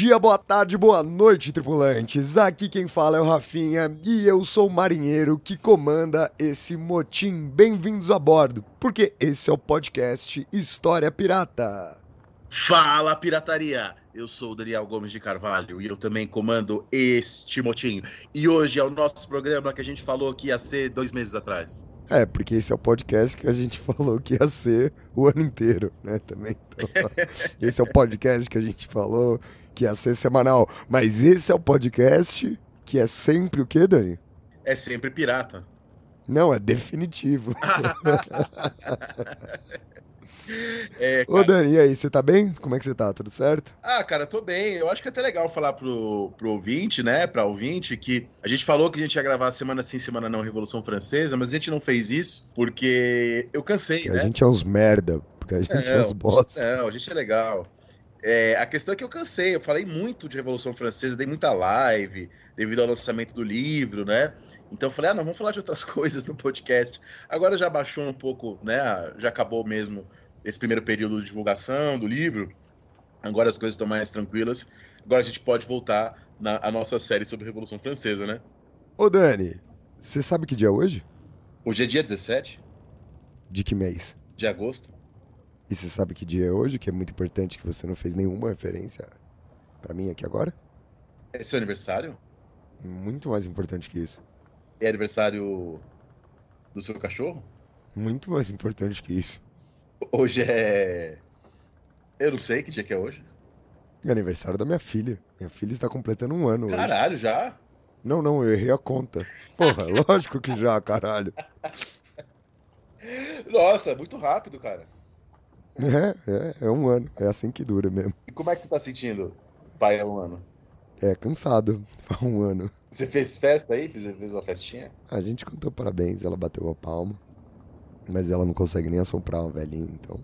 dia, boa tarde, boa noite, tripulantes. Aqui quem fala é o Rafinha e eu sou o marinheiro que comanda esse motim. Bem-vindos a bordo, porque esse é o podcast História Pirata. Fala, pirataria! Eu sou o Daniel Gomes de Carvalho e eu também comando este motim. E hoje é o nosso programa que a gente falou que ia ser dois meses atrás. É, porque esse é o podcast que a gente falou que ia ser o ano inteiro, né? Também. Então, esse é o podcast que a gente falou que ia ser semanal. Mas esse é o podcast que é sempre o quê, Dani? É sempre pirata. Não, é definitivo. É, Ô, cara. Dani, e aí, você tá bem? Como é que você tá? Tudo certo? Ah, cara, tô bem. Eu acho que é até legal falar pro, pro ouvinte, né? Pra ouvinte, que a gente falou que a gente ia gravar semana sim, semana não, Revolução Francesa, mas a gente não fez isso porque eu cansei, né? a gente é uns merda, porque a gente é, É, uns bosta. Não, a gente é legal. É, a questão é que eu cansei, eu falei muito de Revolução Francesa, dei muita live, devido ao lançamento do livro, né? Então eu falei, ah, não, vamos falar de outras coisas no podcast. Agora já baixou um pouco, né? Já acabou mesmo esse primeiro período de divulgação do livro. Agora as coisas estão mais tranquilas. Agora a gente pode voltar na a nossa série sobre Revolução Francesa, né? Ô, Dani, você sabe que dia é hoje? Hoje é dia 17 De que mês? de agosto. E você sabe que dia é hoje, que é muito importante que você não fez nenhuma referência pra mim aqui agora? É seu aniversário? Muito mais importante que isso. É aniversário do seu cachorro? Muito mais importante que isso. Hoje é. Eu não sei que dia que é hoje. É aniversário da minha filha. Minha filha está completando um ano hoje. Caralho, já? Não, não, eu errei a conta. Porra, lógico que já, caralho. Nossa, muito rápido, cara. É, é, é um ano. É assim que dura mesmo. E como é que você tá sentindo, pai, há um ano? É, cansado. Faz um ano. Você fez festa aí? Fez, fez uma festinha? A gente cantou parabéns, ela bateu a palma. Mas ela não consegue nem assoprar uma velhinha, então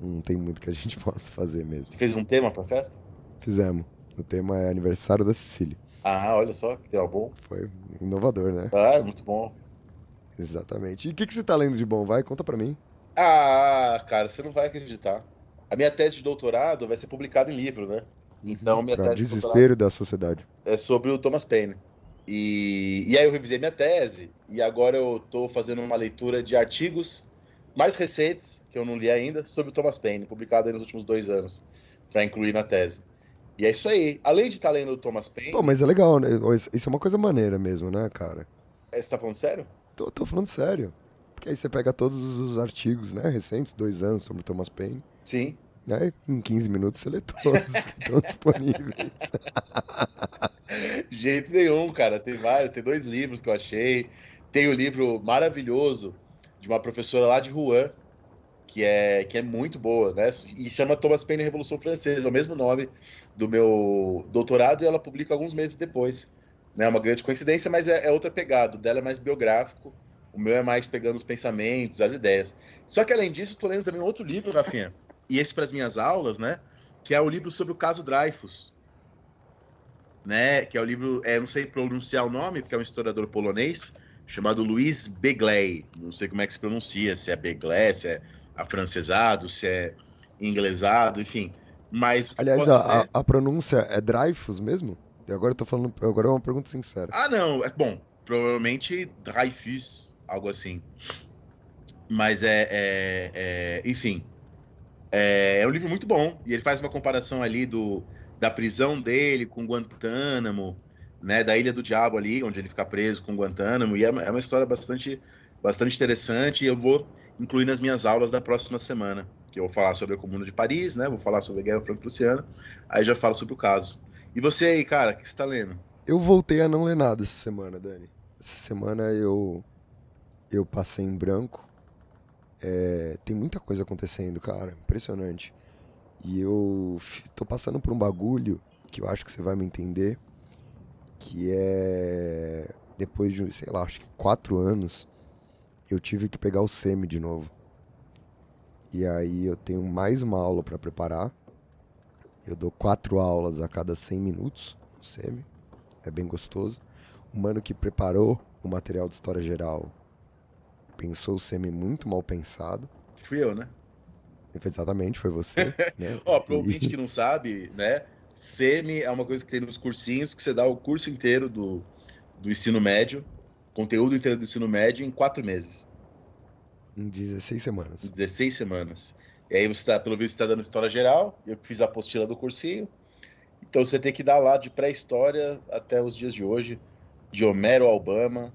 não tem muito que a gente possa fazer mesmo. Você fez um tema pra festa? Fizemos. O tema é aniversário da Cecília. Ah, olha só, que tema bom. Foi inovador, né? Ah, muito bom. Exatamente. E o que, que você tá lendo de bom? Vai, conta pra mim. Ah, cara, você não vai acreditar. A minha tese de doutorado vai ser publicada em livro, né? Então, minha Pra tese de doutorado desespero da sociedade. é sobre o Thomas Paine. E, e aí eu revisei minha tese e agora eu tô fazendo uma leitura de artigos mais recentes, que eu não li ainda, sobre o Thomas Paine, publicado aí nos últimos dois anos, para incluir na tese. E é isso aí. Além de estar lendo o Thomas Paine, Pô, mas é legal, né? Isso é uma coisa maneira mesmo, né, cara? É, você tá falando sério? Tô, tô falando sério. Porque aí você pega todos os artigos, né, recentes, dois anos, sobre Thomas Paine. Sim. Né? Em 15 minutos você lê todos que estão disponíveis. Jeito nenhum, cara. Tem vários, tem dois livros que eu achei. Tem o livro maravilhoso de uma professora lá de Rouen, que é, que é muito boa, né? E chama Thomas Paine Revolução Francesa, é o mesmo nome do meu doutorado, e ela publica alguns meses depois. Né? É uma grande coincidência, mas é, é outra pegada. O dela é mais biográfico, o meu é mais pegando os pensamentos, as ideias. Só que além disso, eu tô lendo também outro livro, Rafinha, e esse para as minhas aulas, né? Que é o livro sobre o caso Dreyfus. Né, que é o livro, é, não sei pronunciar o nome, porque é um historiador polonês, chamado Luiz Begley. Não sei como é que se pronuncia, se é Begley, se é afrancesado, se é inglesado, enfim. Mas Aliás, posso a, dizer- a- a pronúncia é Dreyfus mesmo? E agora eu tô falando. Agora é uma pergunta sincera. Ah, não, é bom, provavelmente Dreyfus, algo assim. Mas é, é- é- enfim, é, é um livro muito bom e ele faz uma comparação ali do da prisão dele com Guantánamo, né, da Ilha do Diabo ali, onde ele fica preso com Guantánamo e é, uma- é uma história bastante, bastante interessante e eu vou incluir nas minhas aulas da próxima semana, que eu vou falar sobre a Comuna de Paris, né, vou falar sobre a Guerra Franco-Prussiana, aí já falo sobre o caso. E você aí, cara, o que você tá lendo? Eu voltei a não ler nada essa semana, Dani. Essa semana eu. Eu passei em branco. É, tem muita coisa acontecendo, cara. Impressionante. E eu tô passando por um bagulho que eu acho que você vai me entender. Que é. Depois de, sei lá, acho que quatro anos, eu tive que pegar o SEMI de novo. E aí eu tenho mais uma aula para preparar. Eu dou quatro aulas a cada 100 minutos no SEMI. É bem gostoso. O mano que preparou o material de história geral pensou o SEMI muito mal pensado. Fui eu, né? Exatamente, foi você. né? Ó, pro E- ouvinte que não sabe, né? SEMI é uma coisa que tem nos cursinhos que você dá o curso inteiro do, do ensino médio, conteúdo inteiro do ensino médio em quatro meses, Em 16 semanas. em 16 semanas. E aí você tá, pelo visto, está dando história geral, eu fiz a apostila do cursinho. Então você tem que dar lá de pré-história até os dias de hoje, de Homero ao Obama.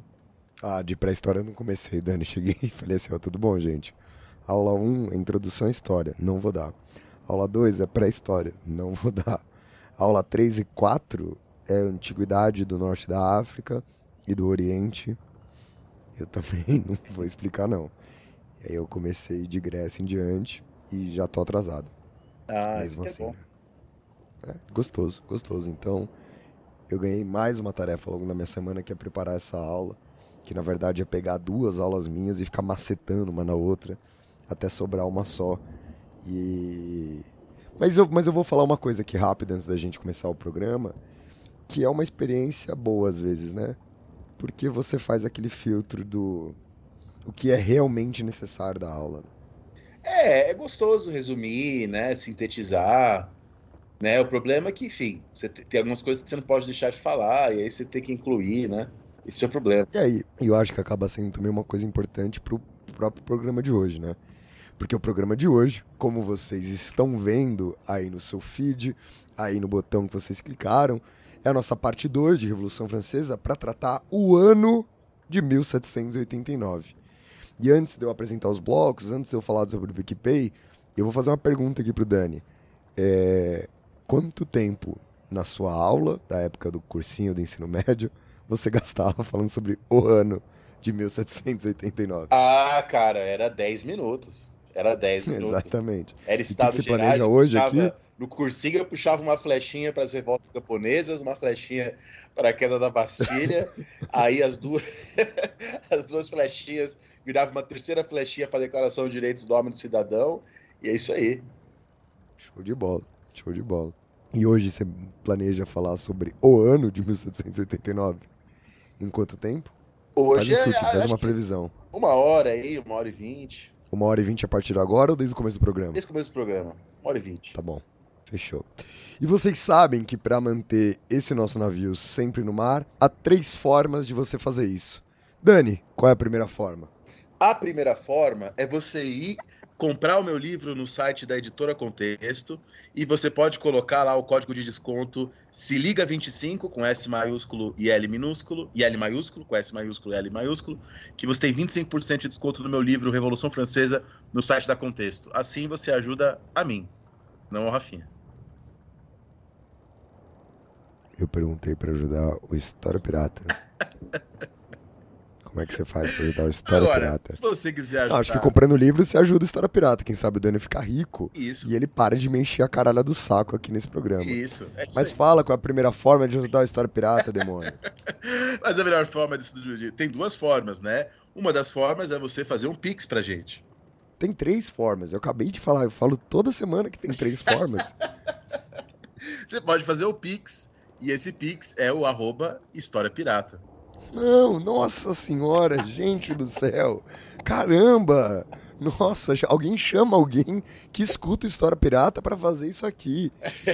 Ah, de pré-história eu não comecei, Dani. Cheguei e falei assim, ó, tudo bom, gente? Aula 1 é introdução à história, não vou dar. Aula 2 é pré-história, não vou dar. Aula 3 e 4 é antiguidade do norte da África e do Oriente. Eu também não vou explicar, não. E aí eu comecei de Grécia em diante e já tô atrasado. Ah, isso mesmo que é assim. bom. né? É, gostoso, gostoso. Então, eu ganhei mais uma tarefa ao longo da minha semana que é preparar essa aula, que na verdade é pegar duas aulas minhas e ficar macetando uma na outra até sobrar uma só. E mas eu, mas eu vou falar uma coisa aqui rápida antes da gente começar o programa, que é uma experiência boa às vezes, né? Porque você faz aquele filtro do o que é realmente necessário da aula. É, é gostoso resumir, né? Sintetizar. Né? O problema é que, enfim, você te- tem algumas coisas que você não pode deixar de falar, e aí você tem que incluir, né? Esse é o problema. E aí, eu acho que acaba sendo também uma coisa importante pro próprio programa de hoje, né? Porque o programa de hoje, como vocês estão vendo aí no seu feed, aí no botão que vocês clicaram, é a nossa parte 2 de Revolução Francesa para tratar o ano de 1789. E antes de eu apresentar os blocos, antes de eu falar sobre o PicPay, eu vou fazer uma pergunta aqui pro Dani. É, quanto tempo na sua aula, da época do cursinho do ensino médio, você gastava falando sobre o ano de 1789? Ah, cara, era 10 minutos. Era 10 minutos. Exatamente. Era Estado você Gerais, planeja eu hoje puxava- aqui? No cursinho eu puxava uma flechinha para as revoltas camponesas, uma flechinha para a queda da Bastilha, aí as duas, as duas flechinhas virava uma terceira flechinha para a Declaração de Direitos do Homem e do Cidadão, e é isso aí. Show de bola, show de bola. E hoje você planeja falar sobre o ano de 1789? Em quanto tempo? Hoje faz um é, chute, faz acho uma previsão. uma hora aí, uma hora e vinte, Uma hora e vinte a partir de agora ou desde o começo do programa? desde o começo do programa, uma hora e vinte. Tá bom, fechou. E vocês sabem que para manter esse nosso navio sempre no mar, há três formas de você fazer isso. Dani, qual é a primeira forma? A primeira forma é você ir comprar o meu livro no site da editora Contexto e você pode colocar lá o código de desconto se liga 25 com S maiúsculo e L minúsculo e L maiúsculo com S maiúsculo e L maiúsculo, que você tem 25% de desconto no meu livro Revolução Francesa no site da Contexto. Assim você ajuda a mim, não ao Rafinha. Eu perguntei para ajudar o História Pirata. Como é que você faz para ajudar o História Agora, Pirata? se você quiser Não, ajudar, acho que comprando livro você ajuda o História Pirata. Quem sabe o Dani fica rico isso, e ele para de me encher a caralha do saco aqui nesse programa. isso, é isso Mas aí. fala qual é a primeira forma de ajudar o História Pirata, demônio. Mas a melhor forma disso tem duas formas, né? Uma das formas é você fazer um pix pra gente. Tem três formas. Eu acabei de falar, eu falo toda semana que tem três formas. Você pode fazer o Pix, e esse Pix é o arroba História Pirata. Não, nossa senhora, gente do céu. Caramba! Nossa, alguém chama alguém que escuta História Pirata pra fazer isso aqui.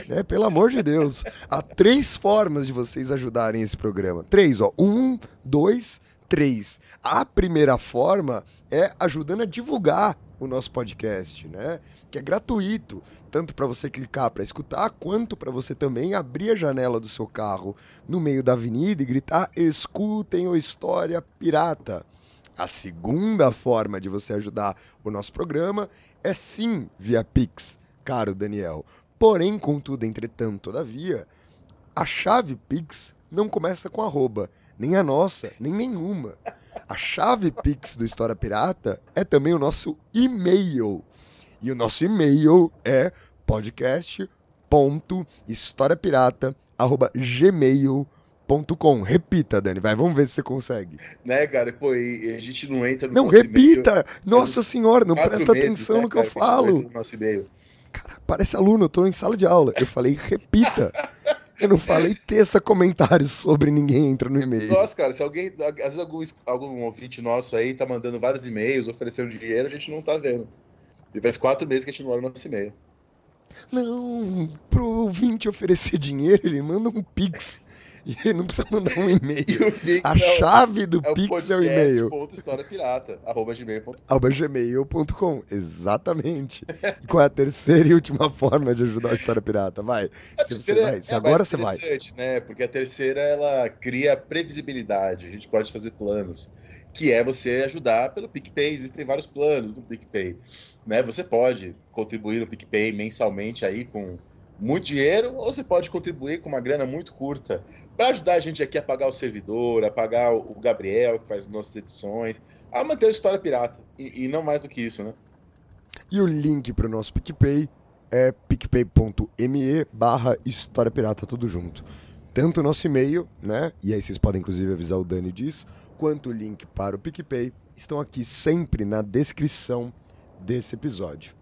Né? Pelo amor de Deus. Há três formas de vocês ajudarem esse programa. Três, ó. Um, dois, três. A primeira forma é ajudando a divulgar o nosso podcast, né? Que é gratuito, tanto para você clicar para escutar, quanto para você também abrir a janela do seu carro no meio da avenida e gritar: escutem o História Pirata. A segunda forma de você ajudar o nosso programa é sim via Pix, caro Daniel. Porém, contudo, entretanto, todavia, a chave Pix não começa com arroba, nem a nossa, nem nenhuma. A chave Pix do História Pirata é também o nosso e-mail. E o nosso e-mail é podcast.historiapirata.gmail.com. Repita, Dani, vai, vamos ver se você consegue. Né, cara? Pô, e a gente não entra no Não, repita! Nossa senhora, não presta meses, atenção né, no que eu cara, entra falo. no nosso e-mail. Cara, parece aluno, eu tô em sala de aula. Eu falei, repita. Eu não falei teça comentários sobre ninguém entra no e-mail. Nossa, cara, se alguém, às vezes algum, algum ouvinte nosso aí tá mandando vários e-mails, oferecendo dinheiro, a gente não tá vendo. E faz quatro meses que a gente não olha o nosso e-mail. Não, pro ouvinte oferecer dinheiro, ele manda um pix. E ele não precisa mandar um e-mail. A é chave do é pix é o e-mail. podcast.historiapirata, arroba gmail.com. arroba gmail.com. Exatamente. E qual é a terceira e última forma de ajudar a História Pirata? Vai. A Se você vai. Se é agora você vai. né? Porque a terceira ela cria previsibilidade. A gente pode fazer planos, que é você ajudar pelo PicPay. Existem vários planos no PicPay, né? Você pode contribuir no PicPay mensalmente aí com muito dinheiro, ou você pode contribuir com uma grana muito curta para ajudar a gente aqui a pagar o servidor, a pagar o Gabriel que faz nossas edições, a manter a história pirata e, e não mais do que isso, né? E o link para o nosso PicPay é picpay.me barra História Pirata, tudo junto. Tanto o nosso e-mail, né? E aí vocês podem inclusive avisar o Dani disso, quanto o link para o PicPay estão aqui sempre na descrição desse episódio.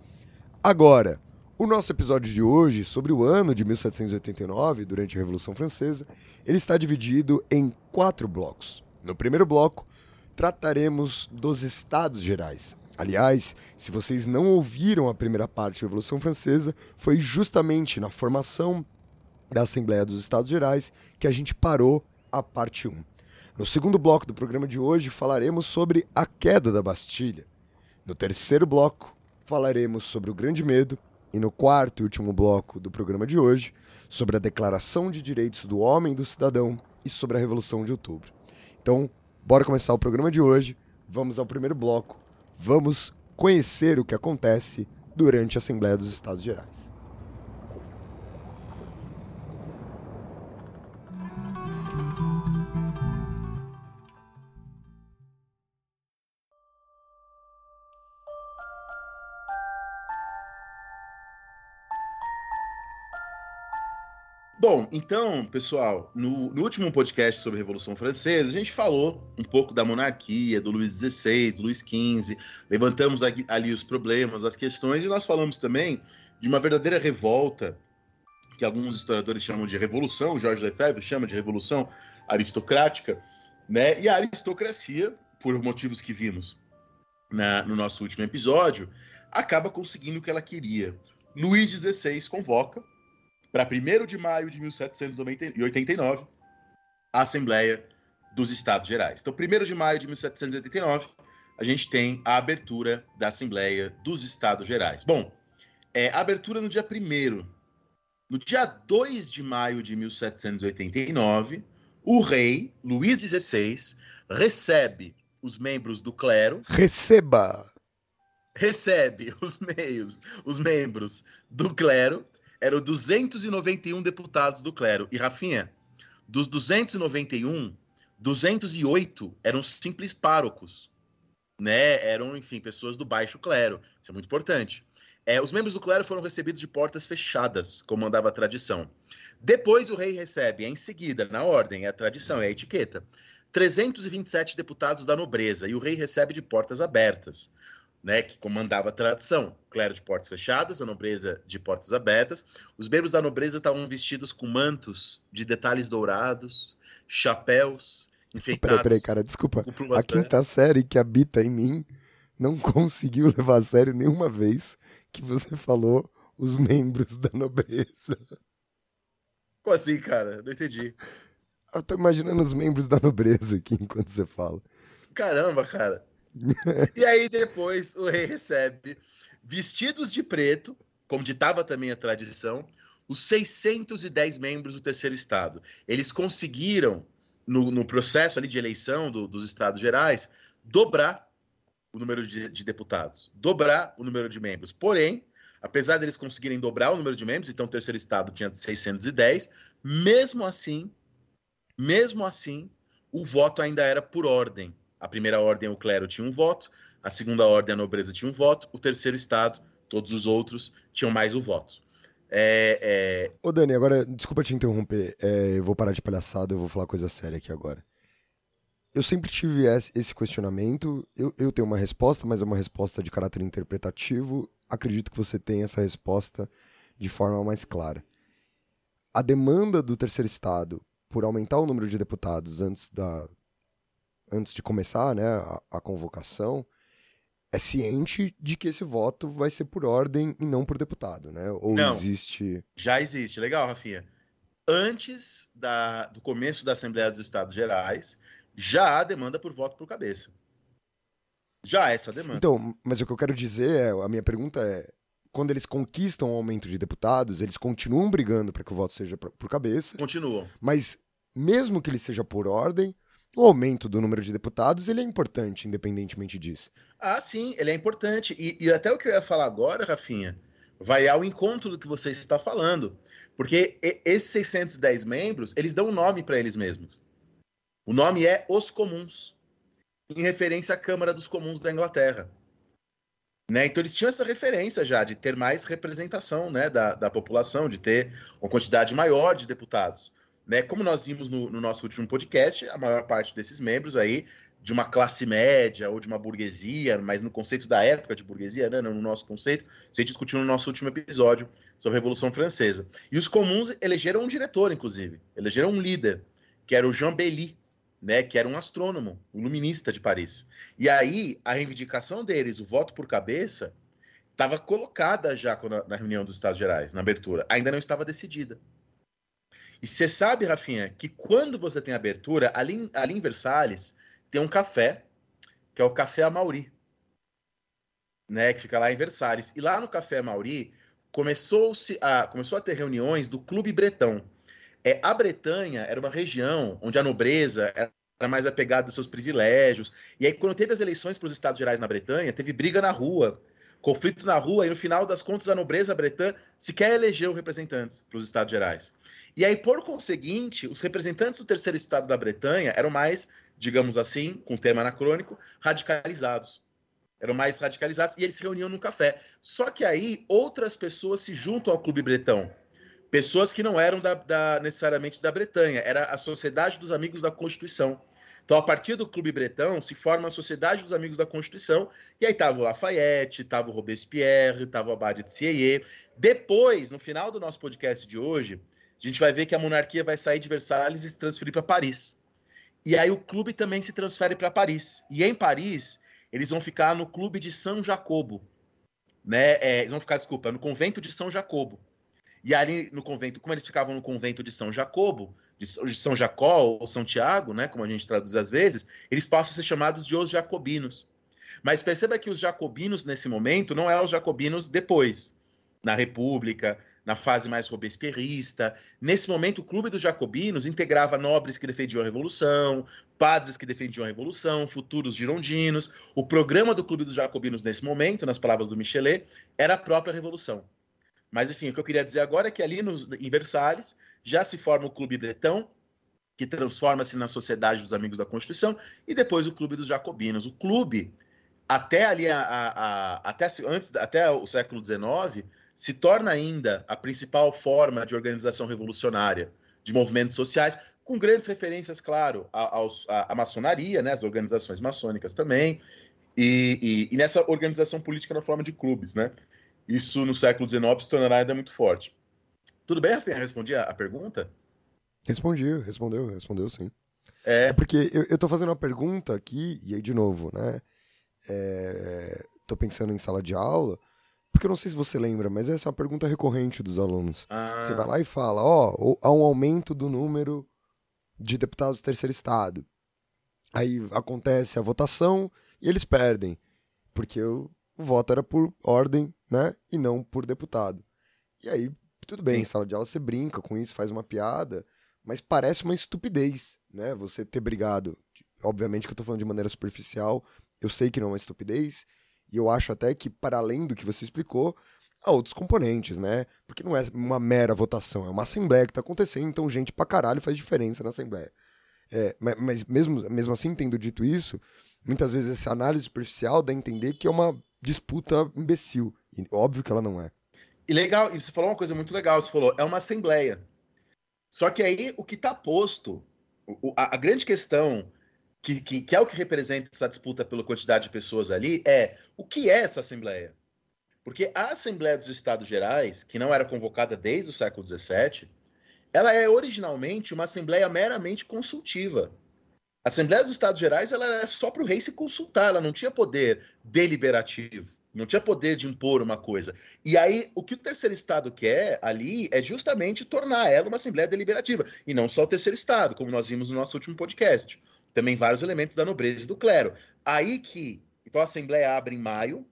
Agora, o nosso episódio de hoje, sobre o ano de 1789, durante a Revolução Francesa, ele está dividido em quatro blocos. No primeiro bloco, trataremos dos Estados Gerais. Aliás, se vocês não ouviram a primeira parte da Revolução Francesa, foi justamente na formação da Assembleia dos Estados Gerais que a gente parou a parte 1. No segundo bloco do programa de hoje, falaremos sobre a queda da Bastilha. No terceiro bloco, falaremos sobre o Grande Medo. E no quarto e último bloco do programa de hoje, sobre a Declaração de Direitos do Homem e do Cidadão e sobre a Revolução de Outubro. Então, bora começar o programa de hoje. Vamos ao primeiro bloco. Vamos conhecer o que acontece durante a Assembleia dos Estados Gerais. Bom, então, pessoal, no, no último podcast sobre a Revolução Francesa, a gente falou um pouco da monarquia, do Luís XVI, do Luís XV, levantamos ali, os problemas, as questões, e nós falamos também de uma verdadeira revolta, que alguns historiadores chamam de revolução, Jorge Lefebvre chama de revolução aristocrática, né? E a aristocracia, por motivos que vimos na- no nosso último episódio, acaba conseguindo o que ela queria. Luís XVI convoca para 1 de maio de 1789, a Assembleia dos Estados Gerais. Então, 1 de maio de 1789, a gente tem a abertura da Assembleia dos Estados Gerais. Bom, é, a abertura no dia 1 No dia 2 de maio de 1789, o rei Luís XVI recebe os membros do clero Receba! recebe os meios, os membros do clero, eram 291 deputados do clero. E Rafinha, dos 291, 208 eram simples párocos, né? Eram, enfim, pessoas do baixo clero. Isso é muito importante. É, os membros do clero foram recebidos de portas fechadas, como mandava a tradição. Depois o rei recebe, em seguida, na ordem, é a tradição, é a etiqueta, 327 deputados da nobreza, e o rei recebe de portas abertas né, que comandava a tradição. Clero de portas fechadas, a nobreza de portas abertas. Os membros da nobreza estavam vestidos com mantos de detalhes dourados, chapéus enfeitados. Peraí, peraí, cara, desculpa. A quinta série que habita em mim não conseguiu levar a sério nenhuma vez que você falou os membros da nobreza. Como assim, cara? Não entendi. Eu tô imaginando os membros da nobreza aqui enquanto você fala. Caramba, cara. E aí depois o rei recebe, vestidos de preto, como ditava também a tradição, os 610 membros do terceiro estado. Eles conseguiram, no, no processo ali de eleição do- dos estados gerais, dobrar o número de, de deputados, dobrar o número de membros. Porém, apesar deles conseguirem dobrar o número de membros, então o terceiro estado tinha 610, mesmo assim, mesmo assim, o voto ainda era por ordem. A primeira ordem, o clero, tinha um voto, a segunda ordem, a nobreza, tinha um voto, o terceiro estado, todos os outros, tinham mais o voto. É, é... Ô Dani, agora, desculpa te interromper, é, eu vou parar de palhaçada, eu vou falar coisa séria aqui agora. Eu sempre tive esse questionamento, eu, eu tenho uma resposta, mas é uma resposta de caráter interpretativo, acredito que você tenha essa resposta de forma mais clara. A demanda do terceiro estado por aumentar o número de deputados antes, da, antes de começar né, a, a convocação é ciente de que esse voto vai ser por ordem e não por deputado, né? Ou Não. existe. Já existe, legal, Rafinha. Antes da, do começo da Assembleia dos Estados Gerais, já há demanda por voto por cabeça. Já há essa demanda. Então, mas o que eu quero dizer é, a minha pergunta é, quando eles conquistam o aumento de deputados, eles continuam brigando para que o voto seja por por cabeça, Continuam. mas mesmo que ele seja por ordem, o aumento do número de deputados ele é importante, independentemente disso. Ah, sim, ele é importante. E, e até o que eu ia falar agora, Rafinha, vai ao encontro do que você está falando. Porque esses 610 membros, eles dão um nome para eles mesmos. O nome é Os Comuns, em referência à Câmara dos Comuns da Inglaterra. Né? Então eles tinham essa referência já de ter mais representação né, da, da população, de ter uma quantidade maior de deputados. Né? Como nós vimos no, no nosso último podcast, a maior parte desses membros aí de uma classe média ou de uma burguesia, mas no conceito da época de burguesia, né, não no nosso conceito, a gente discutiu no nosso último episódio sobre a Revolução Francesa. E os comuns elegeram um diretor, inclusive, elegeram um líder, que era o Jean Belly, né, que era um astrônomo, um luminista de Paris. E aí, a reivindicação deles, o voto por cabeça, estava colocada já na reunião dos Estados Gerais, na abertura, ainda não estava decidida. E você sabe, Rafinha, que quando você tem abertura, ali, ali em Versalhes, tem um café, que é o Café Amauri, né, que fica lá em Versalhes. E lá no Café Amauri, começou-se a, começou a ter reuniões do Clube Bretão. É, a Bretanha era uma região onde a nobreza era mais apegada aos seus privilégios. E aí, quando teve as eleições para os Estados Gerais na Bretanha, teve briga na rua, conflito na rua, e no final das contas, a nobreza bretã sequer elegeu representantes para os Estados Gerais. E aí, por conseguinte, os representantes do terceiro estado da Bretanha eram mais, digamos assim, com um termo anacrônico, radicalizados. Eram mais radicalizados e eles se reuniam no café. Só que aí outras pessoas se juntam ao Clube Bretão. Pessoas que não eram da, da- necessariamente da Bretanha, era a Sociedade dos Amigos da Constituição. Então, a partir do Clube Bretão, se forma a Sociedade dos Amigos da Constituição, e aí tava o Lafayette, tava o Robespierre, tava o Abade de Sieyé. Depois, no final do nosso podcast de hoje, a gente vai ver que a monarquia vai sair de Versalhes e se transferir para Paris. E aí o clube também se transfere para Paris. E em Paris, eles vão ficar no clube de São Jacobo. Né? É, eles vão ficar, desculpa, no convento de São Jacobo. E ali no convento, como eles ficavam no convento de São Jacobo, de São Jacó ou São Tiago, né, como a gente traduz às vezes, eles passam a ser chamados de os jacobinos. Mas perceba que os jacobinos nesse momento não é os jacobinos depois, na República, na fase mais robespierrista. Nesse momento, o Clube dos Jacobinos integrava nobres que defendiam a Revolução, padres que defendiam a Revolução, futuros girondinos. O programa do Clube dos Jacobinos nesse momento, nas palavras do Michelet, era a própria Revolução. Mas, enfim, o que eu queria dizer agora é que ali nos, em Versalhes já se forma o Clube Bretão, que transforma-se na Sociedade dos Amigos da Constituição, e depois o Clube dos Jacobinos. O clube, até ali, a, a- a- até, antes, até o século XIX, se torna ainda a principal forma de organização revolucionária de movimentos sociais, com grandes referências, claro, à, à maçonaria, né, as organizações maçônicas também, e, e- e nessa organização política na forma de clubes, né? Isso no século XIX se tornará ainda muito forte. Tudo bem, Rafinha? Respondi a, a pergunta? Respondi, respondeu, respondeu sim. É, É porque eu, tô fazendo uma pergunta aqui, e aí de novo, né? É, tô pensando em sala de aula, porque eu não sei se você lembra, mas essa é uma pergunta recorrente dos alunos. ah, Você vai lá e fala, ó, o- há um aumento do número de deputados do terceiro estado. Aí acontece a votação e eles perdem, porque o, o voto era por ordem, né, e não por deputado. E aí, tudo bem, em sala de aula você brinca com isso, faz uma piada, mas parece uma estupidez, né, você ter brigado. Obviamente que eu tô falando de maneira superficial, eu sei que não é uma estupidez, e eu acho até que, para além do que você explicou, há outros componentes, né? Porque não é uma mera votação, é uma assembleia que tá acontecendo, então gente pra caralho faz diferença na assembleia. É, ma- mas mesmo, mesmo assim, tendo dito isso, muitas vezes essa análise superficial dá a entender que é uma disputa imbecil. E óbvio que ela não é. E legal, e você falou uma coisa muito legal, você falou, é uma assembleia. Só que aí o que está posto, a, a grande questão, que, que, que é o que representa essa disputa pela quantidade de pessoas ali, é o que é essa assembleia? Porque a Assembleia dos Estados Gerais, que não era convocada desde o século XVII, ela é originalmente uma assembleia meramente consultiva. A Assembleia dos Estados Gerais ela era só para o rei se consultar, ela não tinha poder deliberativo, não tinha poder de impor uma coisa. E aí, o que o terceiro Estado quer ali é justamente tornar ela uma Assembleia deliberativa. E não só o terceiro Estado, como nós vimos no nosso último podcast. Também vários elementos da nobreza e do clero. Aí que. Então a Assembleia abre em maio.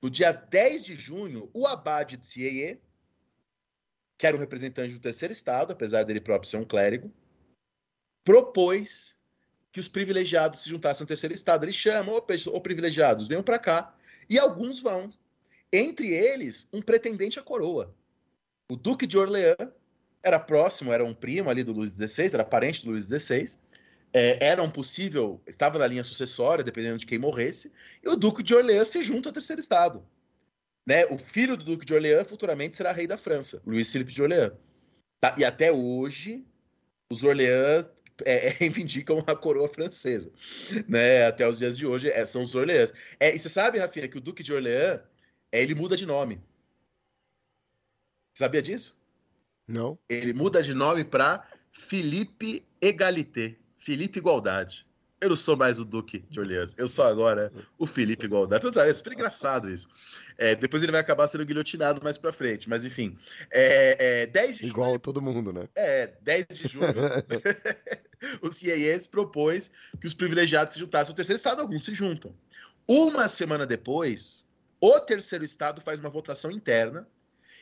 No dia 10 de junho, o Abade de Sieye, que era um representante do terceiro Estado, apesar dele próprio ser um clérigo, propôs que os privilegiados se juntassem ao terceiro Estado. Ele chama, ô, privilegiados, venham para cá. E alguns vão. Entre eles, um pretendente à coroa. O Duque de Orleans era próximo, era um primo ali do Luís XVI, era parente do Luís XVI. É, era um possível, estava na linha sucessória, dependendo de quem morresse. E o Duque de Orleans se junta ao terceiro Estado. Né? O filho do Duque de Orleans futuramente será rei da França, Luís Filipe de Orleans. Tá? E até hoje, os Orleans é, é, reivindicam a coroa francesa. Né? Até os dias de hoje, é, são os Orleans. É, e você sabe, Rafinha, que o Duque de Orleans, é, ele muda de nome. Sabia disso? Não? Ele muda de nome para Felipe Egalité. Felipe Igualdade. Eu não sou mais o Duque de Orleans. Eu sou agora o Felipe Igualdade. Então, sabe, é super engraçado isso. É, depois ele vai acabar sendo guilhotinado mais pra frente. Mas, enfim. É, é, 10 de Igual todo mundo, né? é, 10 de junho, o CIES propôs que os privilegiados se juntassem ao terceiro estado, alguns se juntam. Uma semana depois, o terceiro estado faz uma votação interna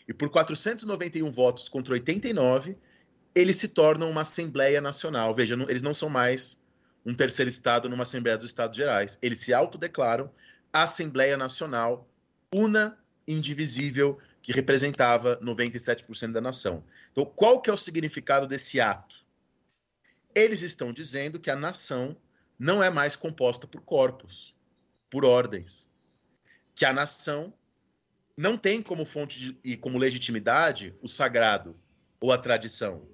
e por 491 votos contra 89, eles se tornam uma Assembleia Nacional. Veja, não- eles não são mais um terceiro estado numa Assembleia dos Estados Gerais. Eles se autodeclaram Assembleia Nacional una, indivisível, que representava 97% da nação. Então, qual que é o significado desse ato? Eles estão dizendo que a nação não é mais composta por corpos, por ordens. Que a nação não tem como fonte de- e como legitimidade o sagrado ou a tradição.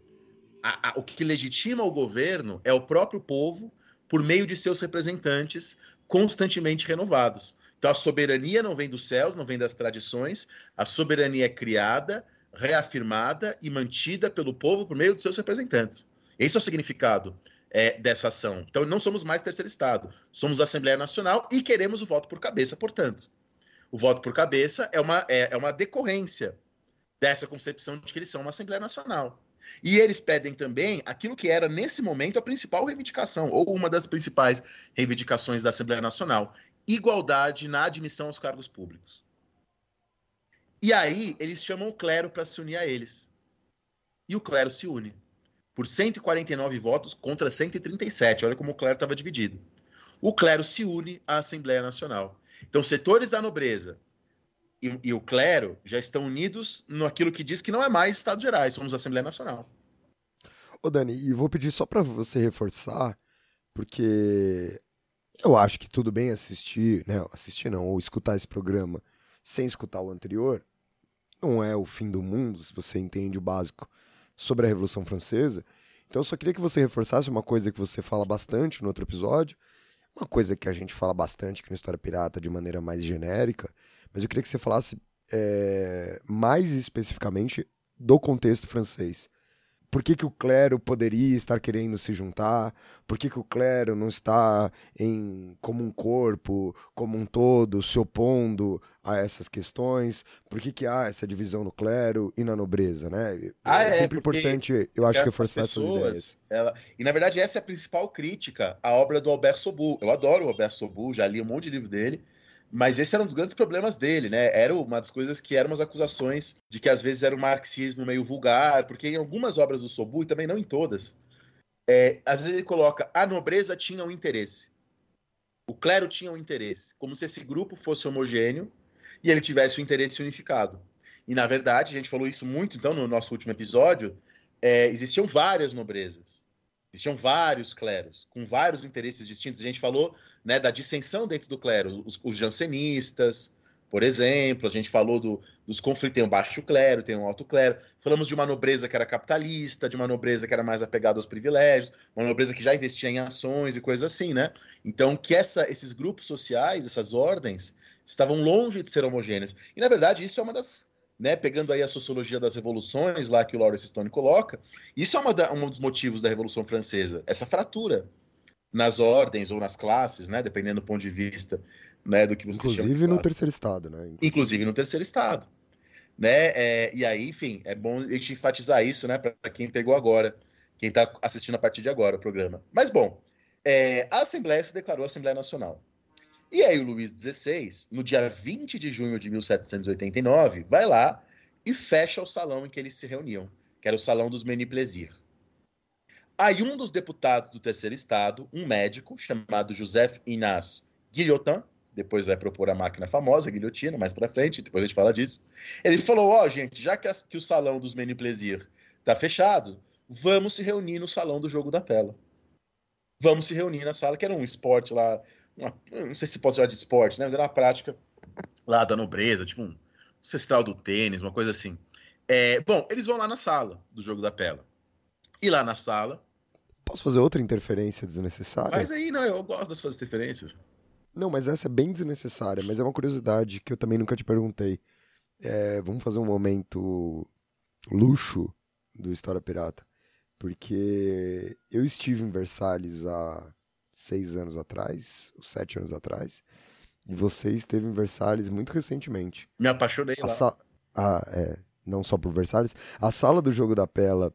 A- a- o que legitima o governo é o próprio povo por meio de seus representantes constantemente renovados. Então a soberania não vem dos céus, não vem das tradições, a soberania é criada, reafirmada e mantida pelo povo por meio dos seus representantes. Esse é o significado é, dessa ação. Então não somos mais terceiro Estado, somos Assembleia Nacional e queremos o voto por cabeça, portanto. O voto por cabeça é uma, é, é uma decorrência dessa concepção de que eles são uma Assembleia Nacional. E eles pedem também aquilo que era, nesse momento, a principal reivindicação, ou uma das principais reivindicações da Assembleia Nacional: igualdade na admissão aos cargos públicos. E aí, eles chamam o clero para se unir a eles. E o clero se une. Por 149 votos contra 137. Olha como o clero estava dividido. O clero se une à Assembleia Nacional. Então, setores da nobreza e, e o clero já estão unidos naquilo que diz que não é mais Estados Gerais, somos Assembleia Nacional. Ô, Dani, e vou pedir só pra você reforçar, porque eu acho que tudo bem assistir, né? Assistir não, ou escutar esse programa sem escutar o anterior. Não é o fim do mundo, se você entende o básico sobre a Revolução Francesa. Então, eu só queria que você reforçasse uma coisa que você fala bastante no outro episódio, uma coisa que a gente fala bastante aqui no História Pirata de maneira mais genérica, mas eu queria que você falasse é, mais especificamente do contexto francês. Por que, que o clero poderia estar querendo se juntar? Por que, que o clero não está em como um corpo, como um todo, se opondo a essas questões? Por que, que há essa divisão no clero e na nobreza, né? Ah, é é, sempre importante, eu acho que reforçar essas ideias. ela- E na verdade, essa é a principal crítica à obra do Albert Sobu. Eu adoro o Albert Sobu, já li um monte de livro dele. Mas esse era um dos grandes problemas dele, né? Era uma das coisas que eram umas acusações de que às vezes era um marxismo meio vulgar, porque em algumas obras do Sobu, e também não em todas, é, às vezes ele coloca a nobreza tinha um interesse. O clero tinha um interesse. Como se esse grupo fosse homogêneo e ele tivesse um interesse unificado. E na verdade, a gente falou isso muito então no nosso último episódio, é, existiam várias nobrezas. Existiam vários cleros, com vários interesses distintos. A gente falou né, da dissensão dentro do clero, os, os jansenistas, por exemplo, a gente falou do, dos conflitos, tem um baixo clero, tem um alto clero. Falamos de uma nobreza que era capitalista, de uma nobreza que era mais apegada aos privilégios, uma nobreza que já investia em ações e coisas assim, né? Então, que essa, esses grupos sociais, essas ordens, estavam longe de ser homogêneas. E, na verdade, isso é uma das né, pegando aí a sociologia das revoluções, lá que o Lawrence Stone coloca, isso é da, um dos motivos da Revolução Francesa, essa fratura nas ordens ou nas classes, né, dependendo do ponto de vista né, do que você Inclusive no terceiro estado, né? Inclusive, no terceiro estado. Né? É, e aí, enfim, é bom a gente enfatizar isso, né, para quem pegou agora, quem está assistindo a partir de agora o programa. Mas, bom, é, a Assembleia se declarou Assembleia Nacional. E aí o Luís XVI, no dia 20 de junho de 1789, vai lá e fecha o salão em que eles se reuniam, que era o Salão dos Meni Plaisir. Aí um dos deputados do terceiro estado, um médico chamado Joseph Inas Guillotin, depois vai propor a máquina famosa, a guilhotina, mais para frente, depois a gente fala disso. Ele falou: Ó, oh, gente, já que, a, que, o salão dos Meni Plaisir tá fechado, vamos se reunir no salão do jogo da pela. Vamos se reunir na sala, que era um esporte lá, uma, não sei se pode chamar de esporte, né? Mas era uma prática lá da nobreza, tipo um ancestral do tênis, uma coisa assim. É, bom, eles vão lá na sala do jogo da pela. E lá na sala. Posso fazer outra interferência desnecessária? Mas aí, não, eu gosto das suas interferências. Não, mas essa é bem desnecessária, mas é uma curiosidade que eu também nunca te perguntei. É, vamos fazer um momento luxo do História Pirata. Porque eu estive em Versalhes há seis anos atrás, ou sete anos atrás, e você esteve em Versalhes muito recentemente. Me apaixonei a lá. Sa... Ah, é. Não só por Versalhes. A sala do jogo da Pela,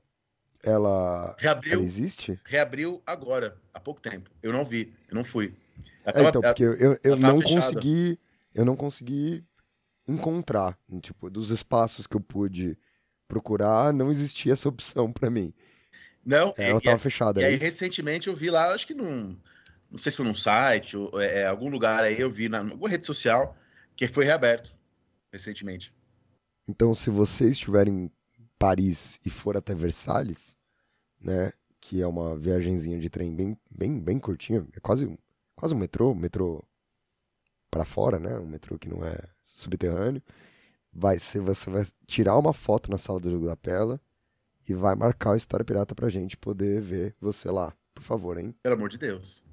ela, reabriu, ela existe? Reabriu agora, há pouco tempo. Eu não vi, eu não fui. Tava, é, então, porque eu, eu, eu não fechada. consegui. Eu não consegui encontrar. Tipo, dos espaços que eu pude procurar, não existia essa opção para mim. Não, ela estava fechada. E é aí, recentemente, eu vi lá, acho que num, não sei se foi num site, ou é, é, algum lugar aí, eu vi na alguma rede social que foi reaberto recentemente. Então, se você estiver em Paris e for até Versalhes, né, que é uma viagenzinha de trem bem, bem, bem curtinha, é quase, quase um metrô, metrô para fora, né, um metrô que não é subterrâneo, vai ser, você vai tirar uma foto na sala do jogo da Pela e vai marcar a História Pirata pra gente poder ver você lá. Por favor, hein? Pelo amor de Deus.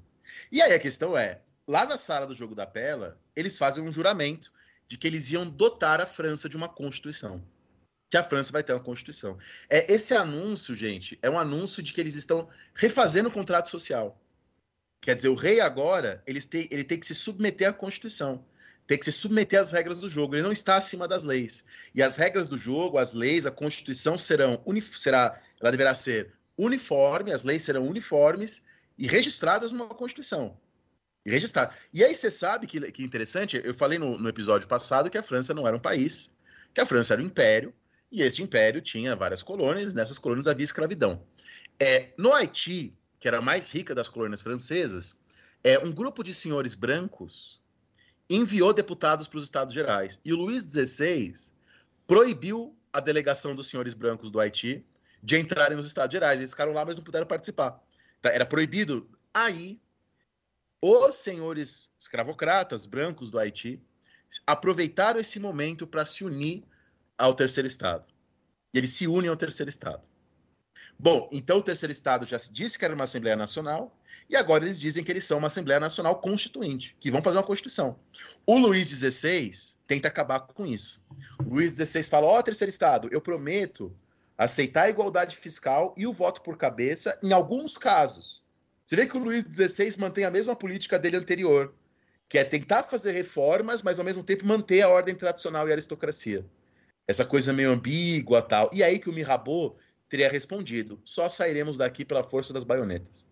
E aí a questão é, lá na sala do jogo da Pela, eles fazem um juramento de que eles iam dotar a França de uma constituição. Que a França vai ter uma constituição. É esse anúncio, gente, é um anúncio de que eles estão refazendo o contrato social. Quer dizer, o rei agora, ele tem, ele tem que se submeter à Constituição. Tem que se submeter às regras do jogo. Ele não está acima das leis. E as regras do jogo, as leis, a Constituição serão será, ela deverá ser uniforme, as leis serão uniformes e registradas numa Constituição. E. E aí você sabe que, que interessante, eu falei no, no, episódio passado que a França não era um país, que a França era um império, e este império tinha várias colônias, nessas colônias havia escravidão. É, no Haiti, que era a mais rica das colônias francesas, é, um grupo de senhores brancos enviou deputados para os Estados Gerais. E o Luiz XVI proibiu a delegação dos senhores brancos do Haiti de entrarem nos Estados Gerais. Eles ficaram lá, mas não puderam participar. Tá, era proibido. Aí, os senhores escravocratas brancos do Haiti aproveitaram esse momento para se unir ao terceiro Estado. E eles se unem ao terceiro Estado. Bom, então o terceiro Estado já se disse que era uma Assembleia Nacional, e agora eles dizem que eles são uma Assembleia Nacional Constituinte, que vão fazer uma Constituição. O Luiz XVI tenta acabar com isso. O Luiz XVI fala: Ó, oh, terceiro Estado, eu prometo aceitar a igualdade fiscal e o voto por cabeça em alguns casos. Você vê que o Luiz XVI mantém a mesma política dele anterior, que é tentar fazer reformas, mas ao mesmo tempo manter a ordem tradicional e a aristocracia. Essa coisa meio ambígua tal. E aí que o Mirabeau teria respondido: só sairemos daqui pela força das baionetas.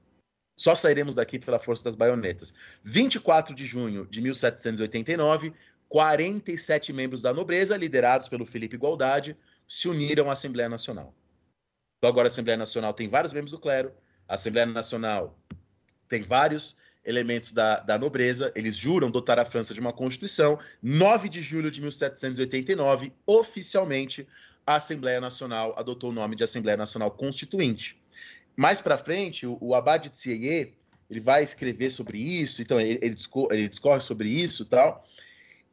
Só sairemos daqui pela força das baionetas. 24 de junho de 1789, 47 membros da nobreza, liderados pelo Felipe Igualdade, se uniram à Assembleia Nacional. Então, agora a Assembleia Nacional tem vários membros do clero, a Assembleia Nacional tem vários elementos da, da nobreza, eles juram dotar a França de uma Constituição. 9 de julho de 1789, oficialmente, a Assembleia Nacional adotou o nome de Assembleia Nacional Constituinte. Mais para frente, o, o Abad de Sieye, ele vai escrever sobre isso, então ele, ele, discorre, ele discorre sobre isso tal.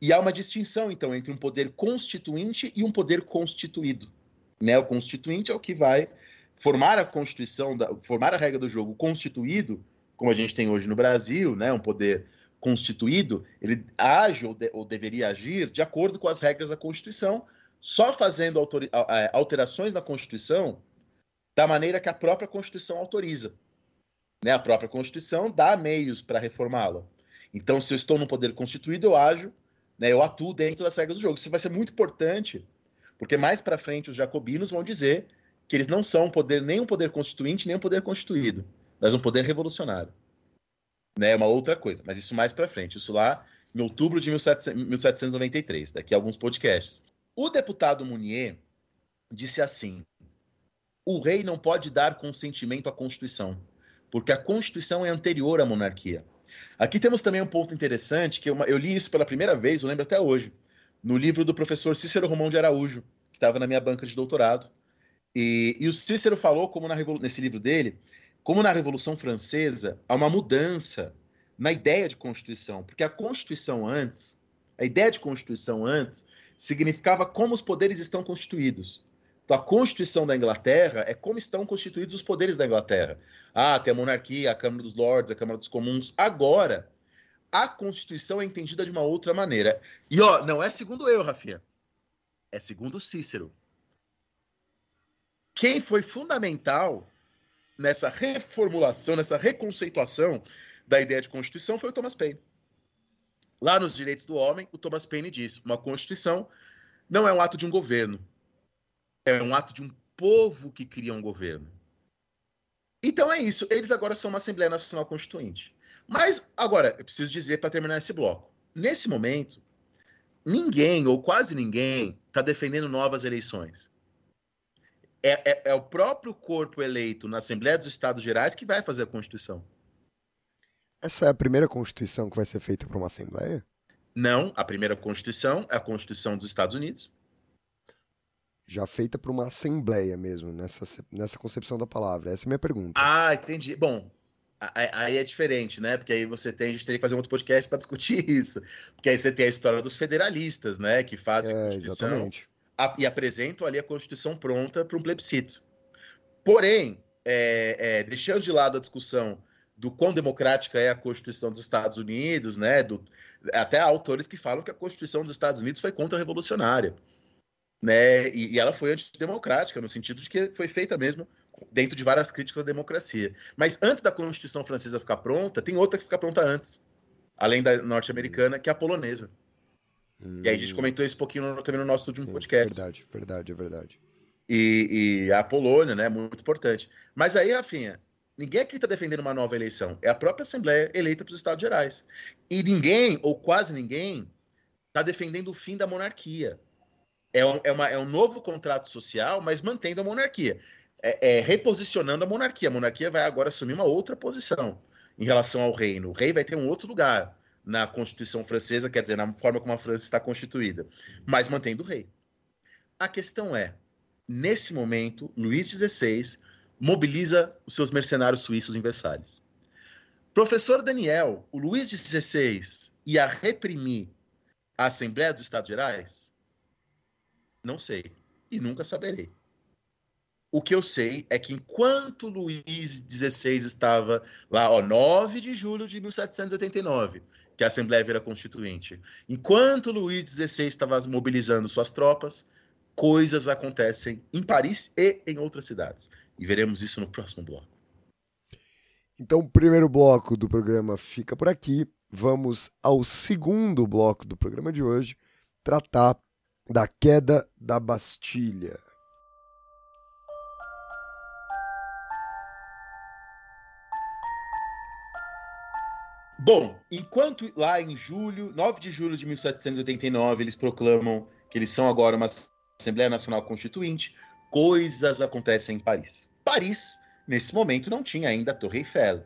E há uma distinção, então, entre um poder constituinte e um poder constituído. Né? O constituinte é o que vai formar a Constituição, formar a regra do jogo constituído, como a gente tem hoje no Brasil, né? um poder constituído, ele age ou, de, ou deveria agir de acordo com as regras da Constituição, só fazendo alterações na Constituição da maneira que a própria Constituição autoriza. Né? A própria Constituição dá meios para reformá-la. Então, se eu estou no poder constituído, eu ajo, né, eu atuo dentro das regras do jogo. Isso vai ser muito importante, porque mais para frente os jacobinos vão dizer que eles não são um poder, nem um poder constituinte, nem um poder constituído, mas um poder revolucionário. Né, é uma outra coisa, mas isso mais para frente. Isso lá em outubro de 1793, daqui a alguns podcasts. O deputado Munier disse assim: o rei não pode dar consentimento à Constituição, porque a Constituição é anterior à monarquia. Aqui temos também um ponto interessante, que eu, eu li isso pela primeira vez, eu lembro até hoje, no livro do professor Cícero Romão de Araújo, que estava na minha banca de doutorado. E, e o Cícero falou, como na, nesse livro dele, como na Revolução Francesa, há uma mudança na ideia de Constituição, porque a Constituição antes, a ideia de Constituição antes, significava como os poderes estão constituídos. Então, a Constituição da Inglaterra é como estão constituídos os poderes da Inglaterra. Ah, tem a monarquia, a Câmara dos Lords, a Câmara dos Comuns. Agora, a Constituição é entendida de uma outra maneira. E, ó, não é segundo eu, Rafinha. É segundo Cícero. Quem foi fundamental nessa reformulação, nessa reconceituação da ideia de Constituição foi o Thomas Paine. Lá nos Direitos do Homem, o Thomas Paine diz: uma Constituição não é um ato de um governo, é um ato de um povo que cria um governo. Então é isso. Eles agora são uma Assembleia Nacional Constituinte. Mas, agora, eu preciso dizer para terminar esse bloco. Nesse momento, ninguém, ou quase ninguém, está defendendo novas eleições. É, é, é, o próprio corpo eleito na Assembleia dos Estados Gerais que vai fazer a Constituição. Essa é a primeira Constituição que vai ser feita por uma Assembleia? Não, a primeira Constituição é a Constituição dos Estados Unidos já feita por uma assembleia mesmo, nessa, nessa concepção da palavra? Essa é a minha pergunta. Ah, entendi. Bom, aí é diferente, né? Porque aí você tem, a gente teria que fazer um outro podcast para discutir isso. Porque aí você tem a história dos federalistas, né? Que fazem é, a Constituição a, e apresentam ali a Constituição pronta para um plebiscito. Porém, é, é, deixando de lado a discussão do quão democrática é a Constituição dos Estados Unidos, né? Do, até há autores que falam que a Constituição dos Estados Unidos foi contra-revolucionária né? E, e, ela foi antidemocrática, no sentido de que foi feita mesmo dentro de várias críticas à democracia. Mas antes da Constituição Francesa ficar pronta, tem outra que fica pronta antes, além da norte-americana, que é a polonesa. Hum. E aí a gente hum. comentou isso um pouquinho também no nosso último Sim, podcast. Verdade, verdade, é verdade. E, e, a Polônia, né, muito importante. Mas aí, Rafinha, ninguém aqui está defendendo uma nova eleição. É a própria Assembleia eleita para os Estados Gerais. E ninguém, ou quase ninguém, está defendendo o fim da monarquia é um, é, uma, é um novo contrato social, mas mantendo a monarquia. É, é, reposicionando a monarquia. A monarquia vai agora assumir uma outra posição em relação ao reino. O rei vai ter um outro lugar na Constituição francesa, quer dizer, na forma como a França está constituída, mas mantendo o rei. A questão é, nesse momento, Luís XVI mobiliza os seus mercenários suíços em Versalhes. Professor Daniel, o Luís XVI ia reprimir a Assembleia dos Estados Gerais? Não sei. E nunca saberei. O que eu sei é que enquanto Luís XVI estava lá, ó, 9 de julho de 1789, que a Assembleia vira Constituinte, enquanto Luís XVI estava mobilizando suas tropas, coisas acontecem em Paris e em outras cidades. E veremos isso no próximo bloco. Então, o primeiro bloco do programa fica por aqui. Vamos ao segundo bloco do programa de hoje, tratar da queda da Bastilha. Bom, enquanto lá em julho, 9 de julho de 1789, eles proclamam que eles são agora uma Assembleia Nacional Constituinte, coisas acontecem em Paris. Paris, nesse momento, não tinha ainda a Torre Eiffel.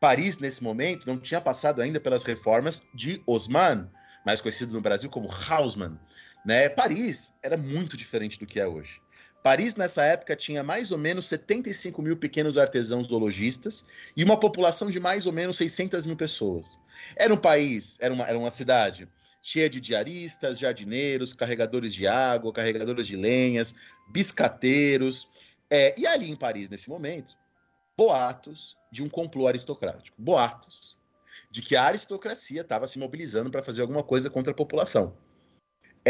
Paris, nesse momento, não tinha passado ainda pelas reformas de Osman, mais conhecido no Brasil como Haussmann, né? Paris era muito diferente do que é hoje. Paris, nessa época, tinha mais ou menos 75 mil pequenos artesãos zoologistas e uma população de mais ou menos 600 mil pessoas. Era um país, era uma, era uma cidade cheia de diaristas, jardineiros, carregadores de água, carregadores de lenhas, biscateiros. É, e ali em Paris, nesse momento, boatos de um complô aristocrático. Boatos de que a aristocracia estava se mobilizando para fazer alguma coisa contra a população.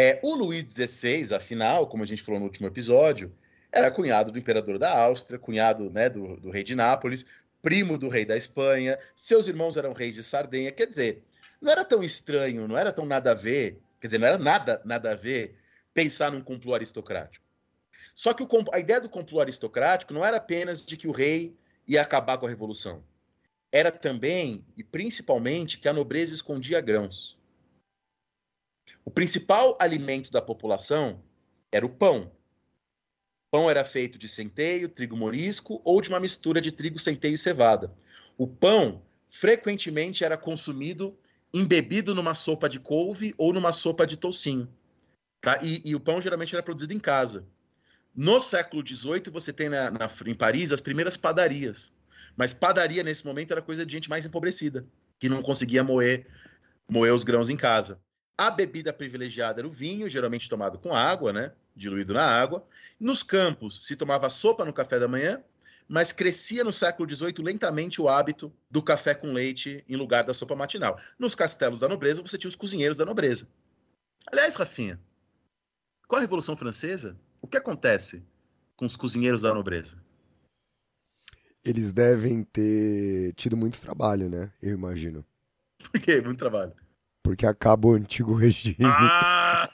É, o Luís XVI, afinal, como a gente falou no último episódio, era cunhado do imperador da Áustria, cunhado né, do, do rei de Nápoles, primo do rei da Espanha, seus irmãos eram reis de Sardenha. Quer dizer, não era tão estranho, não era tão nada a ver, quer dizer, não era nada, nada a ver pensar num complô aristocrático. Só que o, a ideia do complô aristocrático não era apenas de que o rei ia acabar com a revolução. Era também, e principalmente, que a nobreza escondia grãos. O principal alimento da população era o pão. O pão era feito de centeio, trigo morisco ou de uma mistura de trigo, centeio e cevada. O pão frequentemente era consumido embebido numa sopa de couve ou numa sopa de toucinho. Tá? E, e o pão geralmente era produzido em casa. No século XVIII, você tem na, na, em Paris as primeiras padarias. Mas padaria, nesse momento, era coisa de gente mais empobrecida, que não conseguia moer, moer os grãos em casa. A bebida privilegiada era o vinho, geralmente tomado com água, né? Diluído na água. Nos campos, se tomava sopa no café da manhã, mas crescia no século XVIII lentamente o hábito do café com leite em lugar da sopa matinal. Nos castelos da nobreza, você tinha os cozinheiros da nobreza. Aliás, Rafinha, com a Revolução Francesa, o que acontece com os cozinheiros da nobreza? Eles devem ter tido muito trabalho, né? Eu imagino. Por quê? Muito trabalho. Porque acaba o antigo regime. Ah!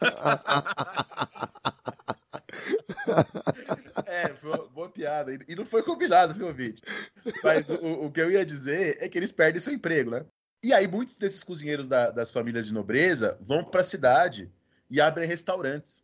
é, uma boa piada. E não foi combinado, viu, ouvinte? Mas o, o, que eu ia dizer é que eles perdem seu emprego, né? E aí, muitos desses cozinheiros da, das famílias de nobreza vão para a cidade e abrem restaurantes.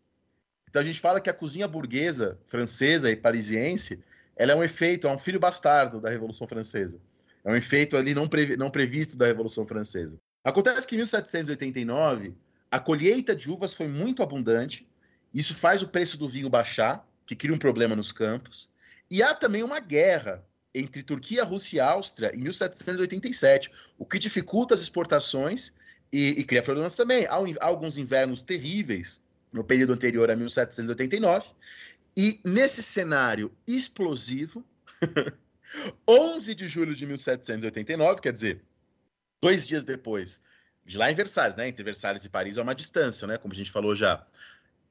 Então a gente fala que a cozinha burguesa, francesa e parisiense, ela é um efeito, é um filho bastardo da Revolução Francesa. É um efeito ali não, previ, não previsto da Revolução Francesa. Acontece que em 1789, a colheita de uvas foi muito abundante, isso faz o preço do vinho baixar, que cria um problema nos campos. E há também uma guerra entre Turquia, Rússia e Áustria em 1787, o que dificulta as exportações e, e cria problemas também. Há, há alguns invernos terríveis no período anterior a 1789. E nesse cenário explosivo, 11 de julho de 1789, quer dizer, Dois dias depois, de lá em Versalhes, né? Entre Versalhes e Paris é uma distância, né? Como a gente falou já.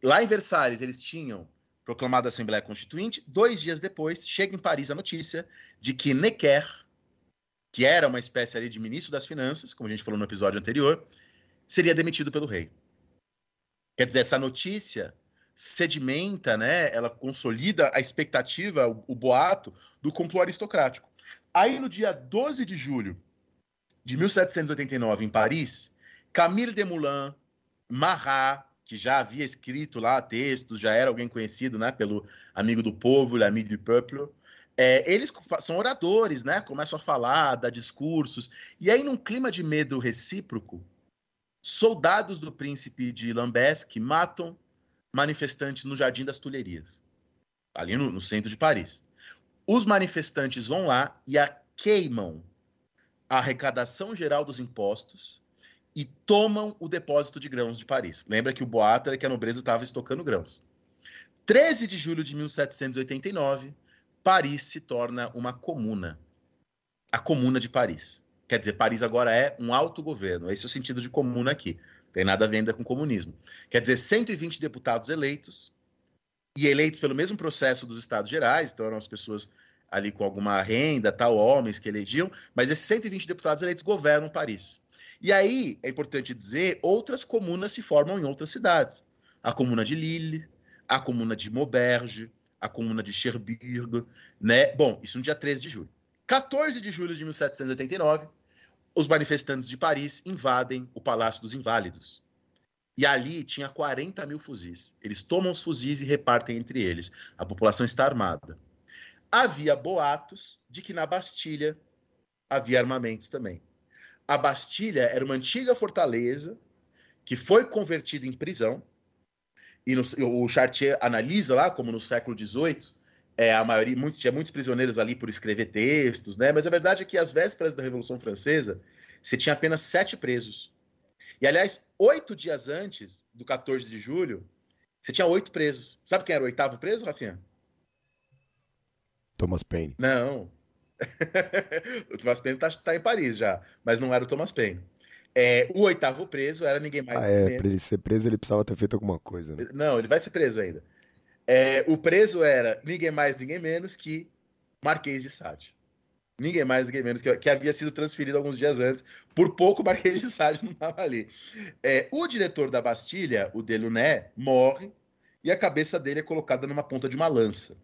Lá em Versalhes, eles tinham proclamado a Assembleia Constituinte. Dois dias depois, chega em Paris a notícia de que Necker, que era uma espécie ali de ministro das Finanças, como a gente falou no episódio anterior, seria demitido pelo rei. Quer dizer, essa notícia sedimenta, né? Ela consolida a expectativa, o, o boato do complô aristocrático. Aí, no dia 12 de julho de 1789 em Paris, Camille Desmoulins, Marat, que já havia escrito lá textos, já era alguém conhecido, né, pelo amigo do povo, le amigo du peuple, é, eles são oradores, né, começam a falar, dar discursos, e aí num clima de medo recíproco, soldados do príncipe de Lambesc matam manifestantes no Jardim das Tulherias, ali no, no centro de Paris. Os manifestantes vão lá e a queimam a arrecadação geral dos impostos e tomam o depósito de grãos de Paris. Lembra que o boato era que a nobreza estava estocando grãos. 13 de julho de 1789, Paris se torna uma comuna. A Comuna de Paris. Quer dizer, Paris agora é um autogoverno. Esse é o sentido de comuna aqui. Tem nada a ver ainda com comunismo. Quer dizer, 120 deputados eleitos e eleitos pelo mesmo processo dos Estados Gerais, então eram as pessoas ali com alguma renda, tal, homens que elegiam, mas esses 120 deputados eleitos governam Paris. E aí, é importante dizer, outras comunas se formam em outras cidades. A comuna de Lille, a comuna de Maubeuge, a comuna de Cherbourg, né? Bom, isso no dia 13 de julho. 14 de julho de 1789, os manifestantes de Paris invadem o Palácio dos Inválidos. E ali tinha 40 mil fuzis. Eles tomam os fuzis e repartem entre eles. A população está armada havia boatos de que na Bastilha havia armamentos também. A Bastilha era uma antiga fortaleza que foi convertida em prisão e no- o Chartier analisa lá, como no século XVIII, é, a maioria, muitos, tinha muitos prisioneiros ali por escrever textos, né? Mas a verdade é que às vésperas da Revolução Francesa, você tinha apenas sete presos. E, aliás, oito dias antes do 14 de julho, você tinha oito presos. Sabe quem era o oitavo preso, Rafinha? Thomas Paine. Não. o Thomas Paine tá, tá em Paris já, mas não era o Thomas Paine. É, o oitavo preso era ninguém mais. Ah, é, pra ele ser preso ele precisava ter feito alguma coisa, né? Não, ele vai ser preso ainda. É, o preso era ninguém mais, ninguém menos que Marquês de Sade. Ninguém mais, ninguém menos que, que havia sido transferido alguns dias antes. Por pouco, Marquês de Sade não estava ali. É, o diretor da Bastilha, o Delaunay, morre e a cabeça dele é colocada numa ponta de uma lança.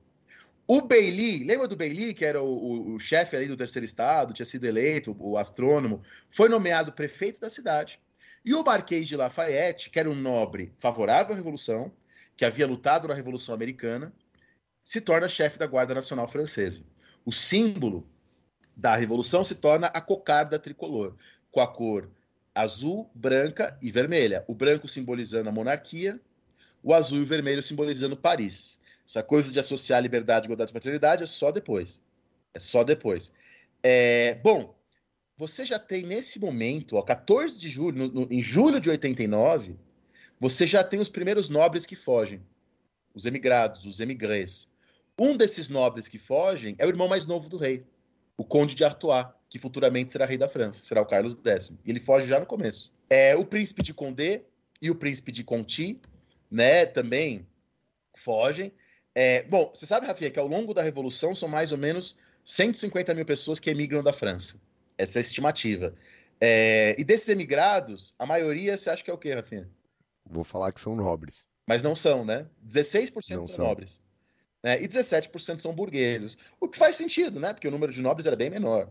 O Bailey, lembra do Bailey, que era o, o- o chefe ali do terceiro estado, tinha sido eleito, o astrônomo, foi nomeado prefeito da cidade. E o Marquês de Lafayette, que era um nobre favorável à Revolução, que havia lutado na Revolução Americana, se torna chefe da Guarda Nacional Francesa. O símbolo da Revolução se torna a cocarda tricolor, com a cor azul, branca e vermelha. O branco simbolizando a monarquia, o azul e o vermelho simbolizando Paris. Essa coisa de associar liberdade, igualdade e fraternidade é só depois. É só depois. É, bom, você já tem nesse momento, ó, 14 de julho, no- no- em julho de 89, você já tem os primeiros nobres que fogem. Os emigrados, os emigrés. Um desses nobres que fogem é o irmão mais novo do rei, o Conde de Artois, que futuramente será rei da França, será o Carlos X. Ele foge já no começo. É o príncipe de Condé e o príncipe de Conti, né, também fogem. É, bom, você sabe, Rafinha, que ao longo da Revolução são mais ou menos 150 mil pessoas que emigram da França. Essa é a estimativa. É, e desses emigrados, a maioria você acha que é o quê, Rafinha? Vou falar que são nobres. Mas não são, né? 16% Não são, são. nobres. Né? E 17% são burgueses. O que faz sentido, né? Porque o número de nobres era bem menor.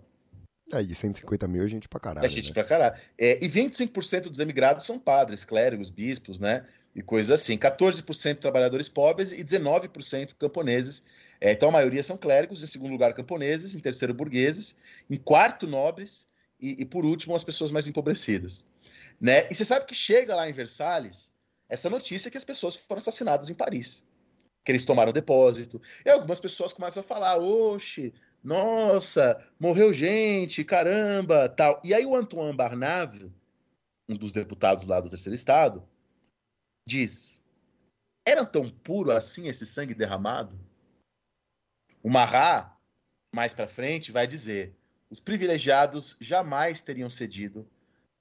Aí, 150 mil é gente pra caralho. É gente né? pra caralho. É, e 25% dos emigrados são padres, clérigos, bispos, né? E coisas assim. 14% trabalhadores pobres e 19% camponeses. É, então a maioria são clérigos, em segundo lugar camponeses, em terceiro burgueses, em quarto nobres e, e por último as pessoas mais empobrecidas. Né? E você sabe que chega lá em Versalhes essa notícia que as pessoas foram assassinadas em Paris. Que eles tomaram depósito. E algumas pessoas começam a falar, oxe, nossa, morreu gente, caramba, tal. E aí o Antoine Barnave, um dos deputados lá do terceiro estado, diz: era tão puro assim esse sangue derramado? O Marat, mais para frente, vai dizer: os privilegiados jamais teriam cedido,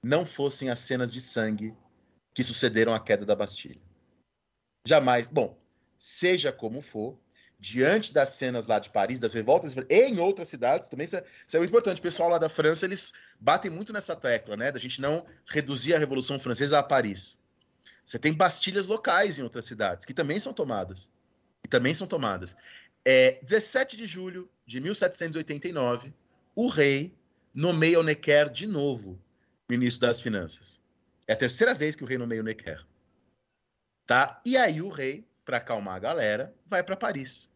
não fossem as cenas de sangue que sucederam à queda da Bastilha. Jamais. Bom, seja como for, diante das cenas lá de Paris, das revoltas, e em outras cidades também, isso é, isso é muito importante. O pessoal lá da França, eles batem muito nessa tecla, né? Da gente não reduzir a Revolução Francesa a Paris. Você tem bastilhas locais em outras cidades, que também são tomadas. E também são tomadas. É, 17 de julho de 1789, o rei nomeia o Necker de novo ministro das Finanças. É a terceira vez que o rei nomeia o Necker. Tá? E aí o rei, para acalmar a galera, vai para Paris.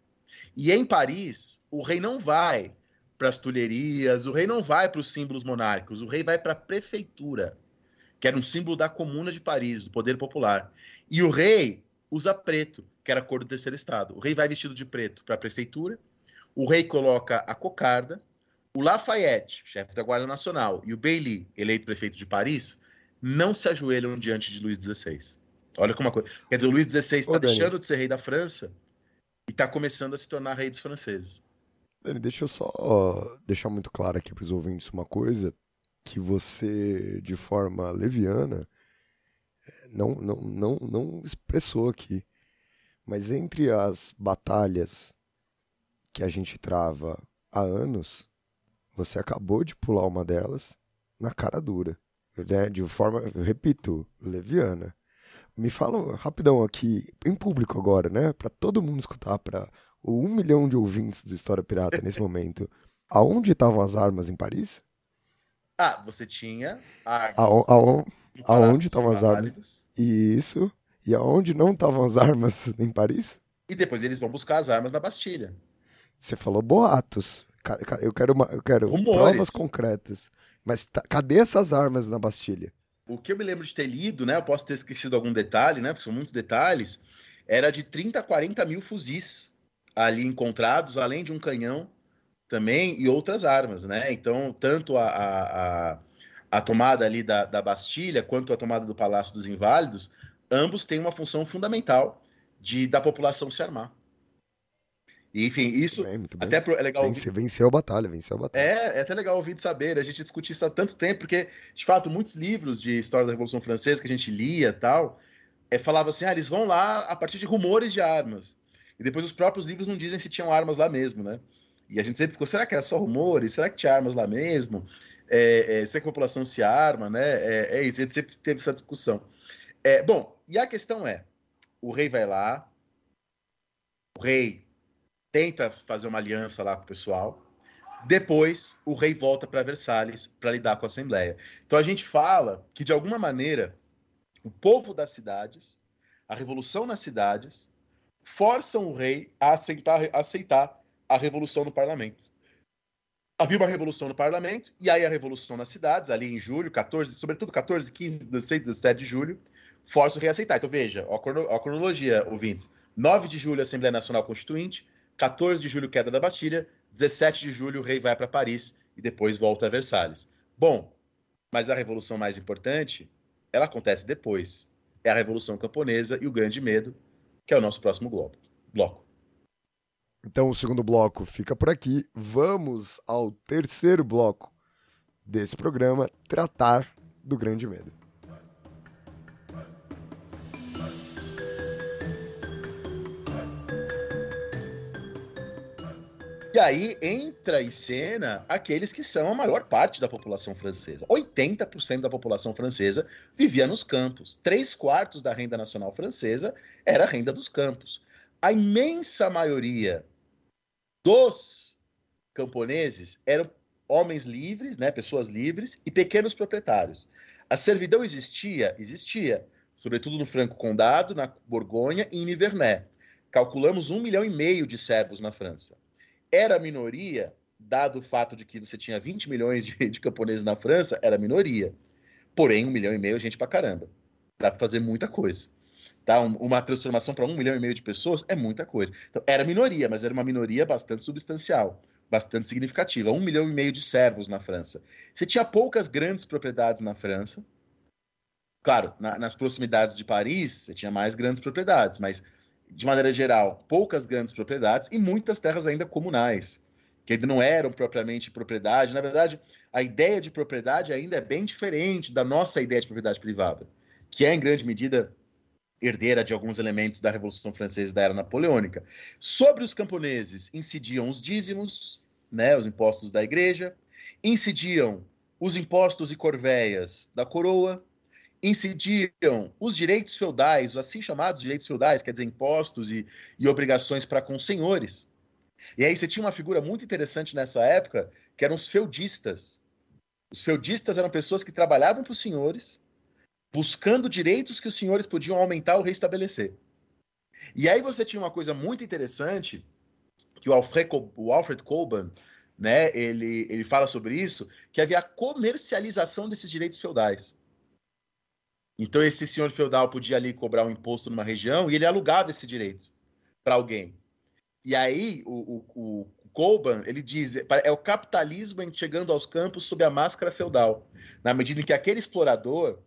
E em Paris, o rei não vai para as tulherias, o rei não vai para os símbolos monárquicos, o rei vai para a prefeitura, que era um símbolo da comuna de Paris, do poder popular. E o rei usa preto, que era a cor do terceiro estado. O rei vai vestido de preto para a prefeitura, o rei coloca a cocarda, o Lafayette, chefe da Guarda Nacional, e o Bailly, eleito prefeito de Paris, não se ajoelham diante de Luís XVI. Olha como uma coisa. Quer dizer, o Luís XVI está deixando de ser rei da França e está começando a se tornar rei dos franceses. Dani, deixa eu só deixar muito claro aqui para os ouvintes uma coisa que você, de forma leviana, não, não, não, não expressou aqui. Mas entre as batalhas que a gente trava há anos, você acabou de pular uma delas na cara dura. Né? De forma, eu repito, leviana. Me fala rapidão aqui, em público agora, né? Para todo mundo escutar, para o um milhão de ouvintes do História Pirata nesse momento. Aonde estavam as armas em Paris? Ah, você tinha armas aon, no Palácio aonde estavam as armas? Isso. E aonde não estavam as armas em Paris? E depois eles vão buscar as armas na Bastilha. Você falou boatos. Eu quero, uma, eu quero Rumores. provas concretas. Mas tá- cadê essas armas na Bastilha? O que eu me lembro de ter lido, né? Eu posso ter esquecido algum detalhe, né? Porque são muitos detalhes. era de 30 a 40 mil fuzis ali encontrados, além de um canhão também e outras armas, né? Então, tanto a, a, a, tomada ali da, da Bastilha quanto a tomada do Palácio dos Inválidos, ambos têm uma função fundamental de da população se armar. E, enfim, isso Muito bem, muito até é legal ouvir Vence- venceu a batalha, venceu a batalha. é, é até legal ouvir de saber, a gente discute isso há tanto tempo, porque, de fato, muitos livros de história da Revolução Francesa que a gente lia e tal, é, falavam assim, ah, eles vão lá a partir de rumores de armas. E depois os próprios livros não dizem se tinham armas lá mesmo, né? E a gente sempre ficou, será que era só rumores? Será que tinha armas lá mesmo? É, é, será que a população se arma, né? É, é isso, a gente sempre teve essa discussão. É, bom, e a questão é, o rei vai lá, o rei tenta fazer uma aliança lá com o pessoal, depois, o rei volta para Versalhes para lidar com a Assembleia. Então a gente fala que, de alguma maneira, o povo das cidades, a revolução nas cidades, forçam o rei a aceitar, a aceitar a revolução no parlamento. Havia uma revolução no parlamento, e aí a revolução nas cidades, ali em julho, 14, sobretudo 14, 15, 16, 17 de julho, força o rei a aceitar. Então veja, a crono- a cronologia, ouvintes. 9 de julho, Assembleia Nacional Constituinte, 14 de julho, queda da Bastilha, 17 de julho, o rei vai para Paris e depois volta a Versalhes. Bom, mas a revolução mais importante, ela acontece depois. É a Revolução Camponesa e o Grande Medo, que é o nosso próximo bloco. Então o segundo bloco fica por aqui. Vamos ao terceiro bloco desse programa, tratar do Grande Medo. E aí entra em cena aqueles que são a maior parte da população francesa. 80% da população francesa vivia nos campos. Três quartos da renda nacional francesa era a renda dos campos. A imensa maioria dos camponeses eram homens livres, né, pessoas livres e pequenos proprietários. A servidão existia? Existia, sobretudo no Franco Condado, na Borgonha e em Nivernais. Calculamos um milhão e meio de servos na França era minoria, dado o fato de que você tinha 20 milhões de, de camponeses na França, era minoria. Porém, um milhão e meio é gente pra caramba. Dá pra fazer muita coisa. Tá? Um- uma transformação para um milhão e meio de pessoas é muita coisa. Então, era minoria, mas era uma minoria bastante substancial, bastante significativa. Um milhão e meio de servos na França. Você tinha poucas grandes propriedades na França. Claro, na- nas proximidades de Paris, você tinha mais grandes propriedades, mas de maneira geral, poucas grandes propriedades e muitas terras ainda comunais, que ainda não eram propriamente propriedade. Na verdade, a ideia de propriedade ainda é bem diferente da nossa ideia de propriedade privada, que é, em grande medida, herdeira de alguns elementos da Revolução Francesa e da Era Napoleônica. Sobre os camponeses incidiam os dízimos, né, os impostos da igreja, incidiam os impostos e corvéias da coroa, incidiam os direitos feudais, os assim chamados direitos feudais, quer dizer, impostos e, e obrigações para com senhores. E aí você tinha uma figura muito interessante nessa época, que eram os feudistas. Os feudistas eram pessoas que trabalhavam para os senhores, buscando direitos que os senhores podiam aumentar ou restabelecer. E aí você tinha uma coisa muito interessante, que o Alfred, o Alfred né, ele, ele fala sobre isso, que havia a comercialização desses direitos feudais. Então esse senhor feudal podia ali cobrar um imposto numa região e ele alugava esse direito para alguém. E aí o, o, o ele diz é o capitalismo chegando aos campos sob a máscara feudal, na medida em que aquele explorador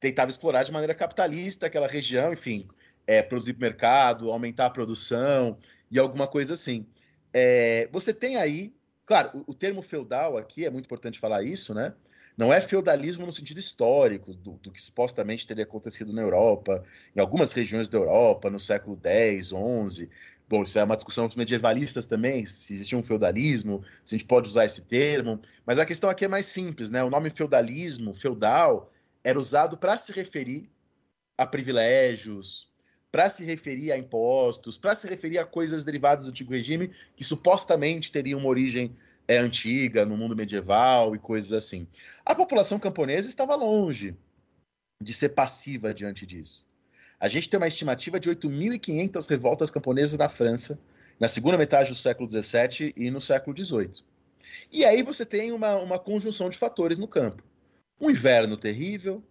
tentava explorar de maneira capitalista aquela região, enfim, é, produzir pro mercado, aumentar a produção e alguma coisa assim. É, você tem aí, claro, o, o termo feudal aqui é muito importante falar isso, né? Não é feudalismo no sentido histórico, do, do, que supostamente teria acontecido na Europa, em algumas regiões da Europa, no século X, XI. Bom, isso é uma discussão com medievalistas também, se existia um feudalismo, se a gente pode usar esse termo. Mas a questão aqui é mais simples, né? O nome feudalismo, feudal, era usado para se referir a privilégios, para se referir a impostos, para se referir a coisas derivadas do antigo regime que supostamente teriam uma origem é, antiga, no mundo medieval e coisas assim. A população camponesa estava longe de ser passiva diante disso. A gente tem uma estimativa de 8.500 revoltas camponesas na França, na segunda metade do século XVII e no século XVIII. E aí você tem uma, uma conjunção de fatores no campo. Um inverno terrível,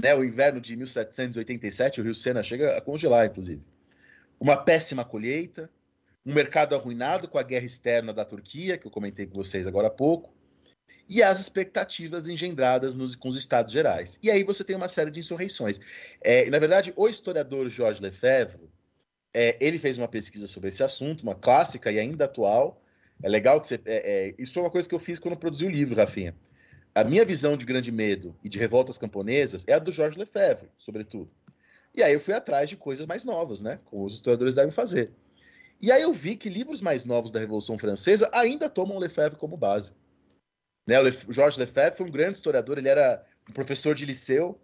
né, o inverno de 1787, o Rio Sena chega a congelar, inclusive. uma péssima colheita, um mercado arruinado com a guerra externa da Turquia, que eu comentei com vocês agora há pouco, e as expectativas engendradas nos, com os Estados Gerais. E aí você tem uma série de insurreições. É, na verdade, o historiador Georges Lefebvre, é, ele fez uma pesquisa sobre esse assunto, uma clássica e ainda atual. É legal que você. É, é isso é uma coisa que eu fiz quando eu produzi o livro, Rafinha. A minha visão de Grande Medo e de revoltas camponesas é a do Georges Lefebvre, sobretudo. E aí eu fui atrás de coisas mais novas, né? Como os historiadores devem fazer. E aí eu vi que livros mais novos da Revolução Francesa ainda tomam Lefebvre como base. Né? O Le... Georges Lefebvre foi um grande historiador, ele era um professor de liceu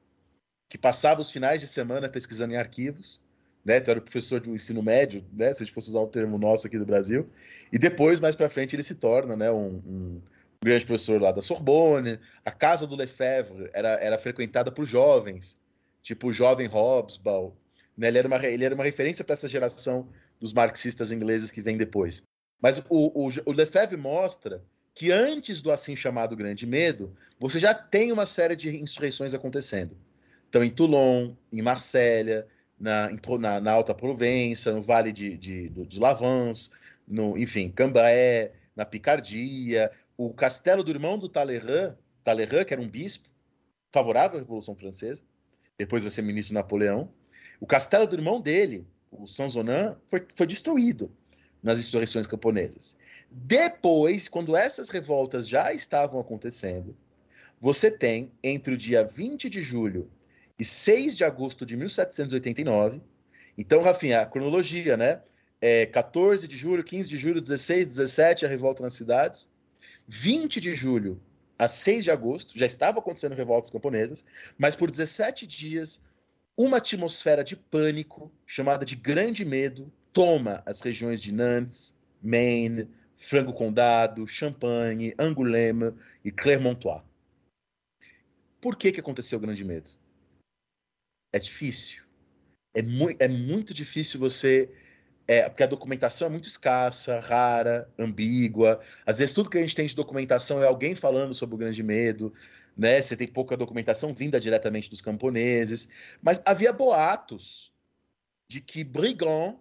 que passava os finais de semana pesquisando em arquivos. Né? Então era professor do ensino médio, né? se a gente fosse usar o termo nosso aqui do Brasil. E depois, mais para frente, ele se torna né? um, um grande professor lá da Sorbonne. A casa do Lefebvre era, era frequentada por jovens, tipo o jovem Hobsbawm. Né? Ele, era uma, ele era uma referência para essa geração dos marxistas ingleses que vem depois. Mas o, o, o Lefebvre mostra que antes do assim chamado Grande Medo, você já tem uma série de insurreições acontecendo. Então, em Toulon, em Marsella, na, na, na Alta Provença, no Vale de, de, de Lavance, no, enfim, Cambrai, na Picardia, o castelo do irmão do Talleyrand, Talleyrand, que era um bispo, favorável à Revolução Francesa, depois vai ser ministro Napoleão, o castelo do irmão dele, o Sanzonan, foi, foi destruído nas insurreições camponesas. Depois, quando essas revoltas já estavam acontecendo, você tem, entre o dia 20 de julho e 6 de agosto de 1789, então, Rafinha, a cronologia, né? É 14 de julho, 15 de julho, 16, 17, a revolta nas cidades. 20 de julho a 6 de agosto, já estavam acontecendo revoltas camponesas, mas por 17 dias uma atmosfera de pânico, chamada de grande medo, toma as regiões de Nantes, Maine, Frango Condado, Champagne, Angoulême e Clermontois. Por que, que aconteceu o grande medo? É difícil. É, mu é muito difícil você. É, porque a documentação é muito escassa, rara, ambígua. Às vezes, tudo que a gente tem de documentação é alguém falando sobre o grande medo né? Você tem pouca documentação vinda diretamente dos camponeses, mas havia boatos de que brigand,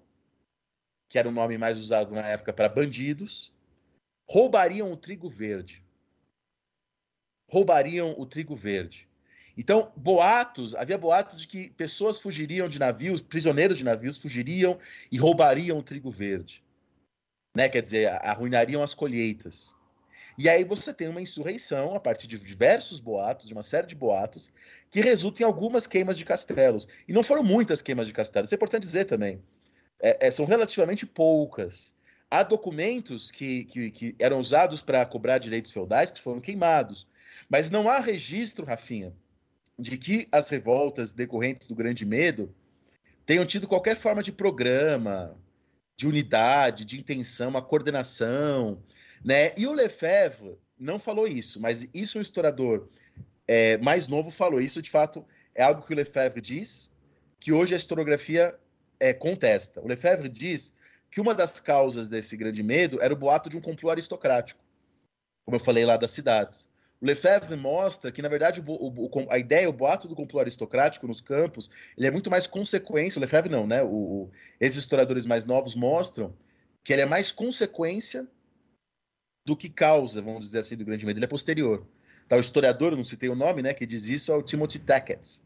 que era o nome mais usado na época para bandidos, roubariam o trigo verde. Roubariam o trigo verde. Então, boatos, havia boatos de que pessoas fugiriam de navios, prisioneiros de navios fugiriam e roubariam o trigo verde. Né? Quer dizer, arruinariam as colheitas. E aí você tem uma insurreição a partir de diversos boatos, de uma série de boatos, que resulta em algumas queimas de castelos. E não foram muitas queimas de castelos, isso é importante dizer também. É, é, são relativamente poucas. Há documentos que, que, que eram usados para cobrar direitos feudais que foram queimados. Mas não há registro, Rafinha, de que as revoltas decorrentes do Grande Medo tenham tido qualquer forma de programa, de unidade, de intenção, uma coordenação, né? E o Lefebvre não falou isso, mas isso um historiador é, mais novo falou. Isso, de fato, é algo que o Lefebvre diz, que hoje a historiografia é, contesta. O Lefebvre diz que uma das causas desse grande medo era o boato de um complô aristocrático, como eu falei lá das cidades. Lefebvre mostra que, na verdade, o, o, a ideia, o boato do complô aristocrático nos campos, ele é muito mais consequência. O Lefebvre não, né? O, esses historiadores mais novos mostram que ele é mais consequência do que causa, vamos dizer assim, do grande medo. Ele é posterior. Tá, o historiador, não citei o nome, né, que diz isso, é o Timothy Tackett,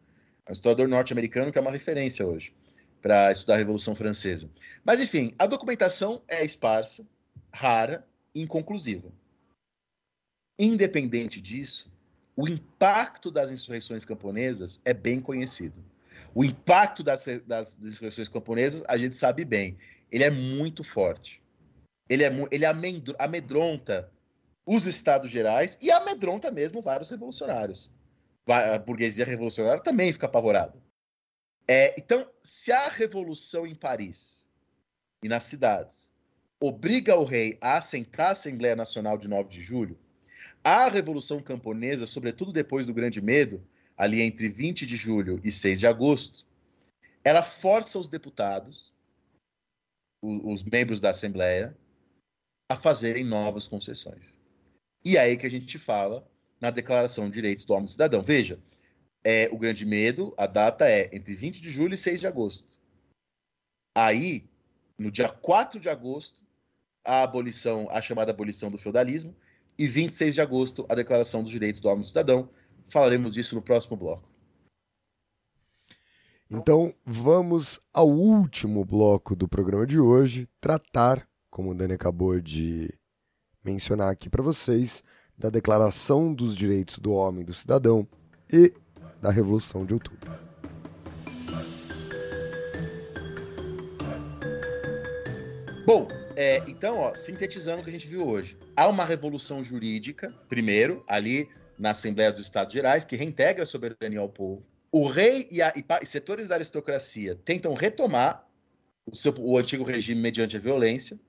um historiador norte-americano que é uma referência hoje para estudar a Revolução Francesa. Mas, enfim, a documentação é esparsa, rara e inconclusiva. Independente disso, o impacto das insurreições camponesas é bem conhecido. O impacto das, das insurreições camponesas a gente sabe bem. Ele é muito forte. Ele, é, ele amedronta os estados gerais e amedronta mesmo vários revolucionários. A burguesia revolucionária também fica apavorada. É, então, se a revolução em Paris e nas cidades obriga o rei a assentar a Assembleia Nacional de 9 de julho, a Revolução Camponesa, sobretudo depois do Grande Medo, ali entre 20 de julho e 6 de agosto, ela força os deputados, os membros da Assembleia, a fazerem novas concessões. E é aí que a gente fala na Declaração de Direitos do Homem e Cidadão. Veja, é, o grande medo, a data é entre 20 de julho e 6 de agosto. Aí, no dia 4 de agosto, a abolição, a chamada abolição do feudalismo, e 26 de agosto, a Declaração dos Direitos do Homem e do Cidadão. Falaremos disso no próximo bloco. Então, vamos ao último bloco do programa de hoje, tratar, como o Dani acabou de mencionar aqui para vocês, da Declaração dos Direitos do Homem e do Cidadão e da Revolução de Outubro. Bom, é, então, ó, sintetizando o que a gente viu hoje. Há uma revolução jurídica, primeiro, ali na Assembleia dos Estados Gerais, que reintegra a soberania ao povo. O rei e, a, e setores da aristocracia tentam retomar o, seu, o antigo regime mediante a violência,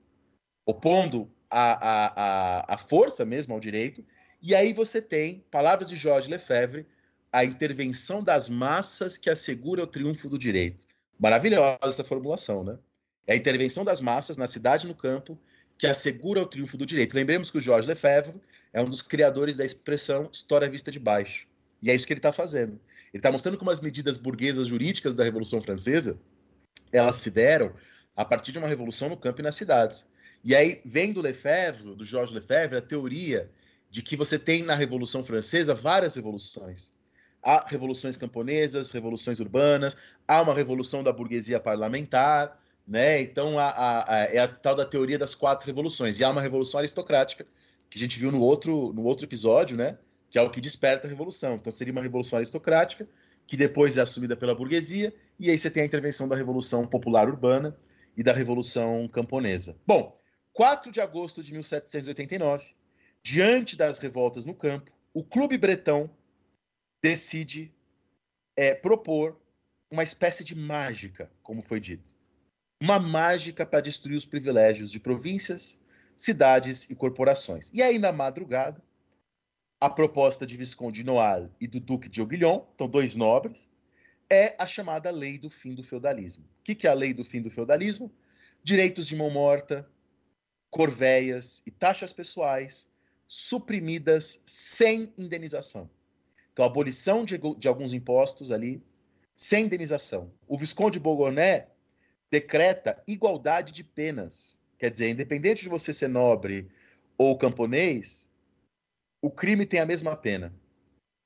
opondo a, a, a, força mesmo ao direito. E aí você tem, palavras de Jorge Lefebvre, a intervenção das massas que assegura o triunfo do direito. Maravilhosa essa formulação, né? É a intervenção das massas na cidade e no campo que assegura o triunfo do direito. Lembremos que o Jorge Lefebvre é um dos criadores da expressão história vista de baixo. E é isso que ele está fazendo. Ele está mostrando como as medidas burguesas jurídicas da Revolução Francesa elas se deram a partir de uma revolução no campo e nas cidades. E aí vem do Lefebvre, do Jorge Lefebvre, a teoria de que você tem na Revolução Francesa várias revoluções. Há revoluções camponesas, revoluções urbanas, há uma revolução da burguesia parlamentar, né? Então a, a, a, é a tal da teoria das quatro revoluções. E há uma revolução aristocrática, que a gente viu no outro, no outro episódio, né? Que é o que desperta a revolução. Então seria uma revolução aristocrática, que depois é assumida pela burguesia, e aí você tem a intervenção da Revolução Popular Urbana e da Revolução Camponesa. Bom, 4 de agosto de 1789, diante das revoltas no campo, o Clube Bretão decide é, propor uma espécie de mágica, como foi dito uma mágica para destruir os privilégios de províncias, cidades e corporações. E aí, na madrugada, a proposta de Visconde Noal e do Duque de Aiguillon, então dois nobres, é a chamada Lei do Fim do Feudalismo. O que é a Lei do Fim do Feudalismo? Direitos de mão morta, corveias e taxas pessoais suprimidas sem indenização. Então, abolição de, de alguns impostos ali, sem indenização. O Visconde Bourgogne decreta igualdade de penas. Quer dizer, independente de você ser nobre ou camponês, o crime tem a mesma pena.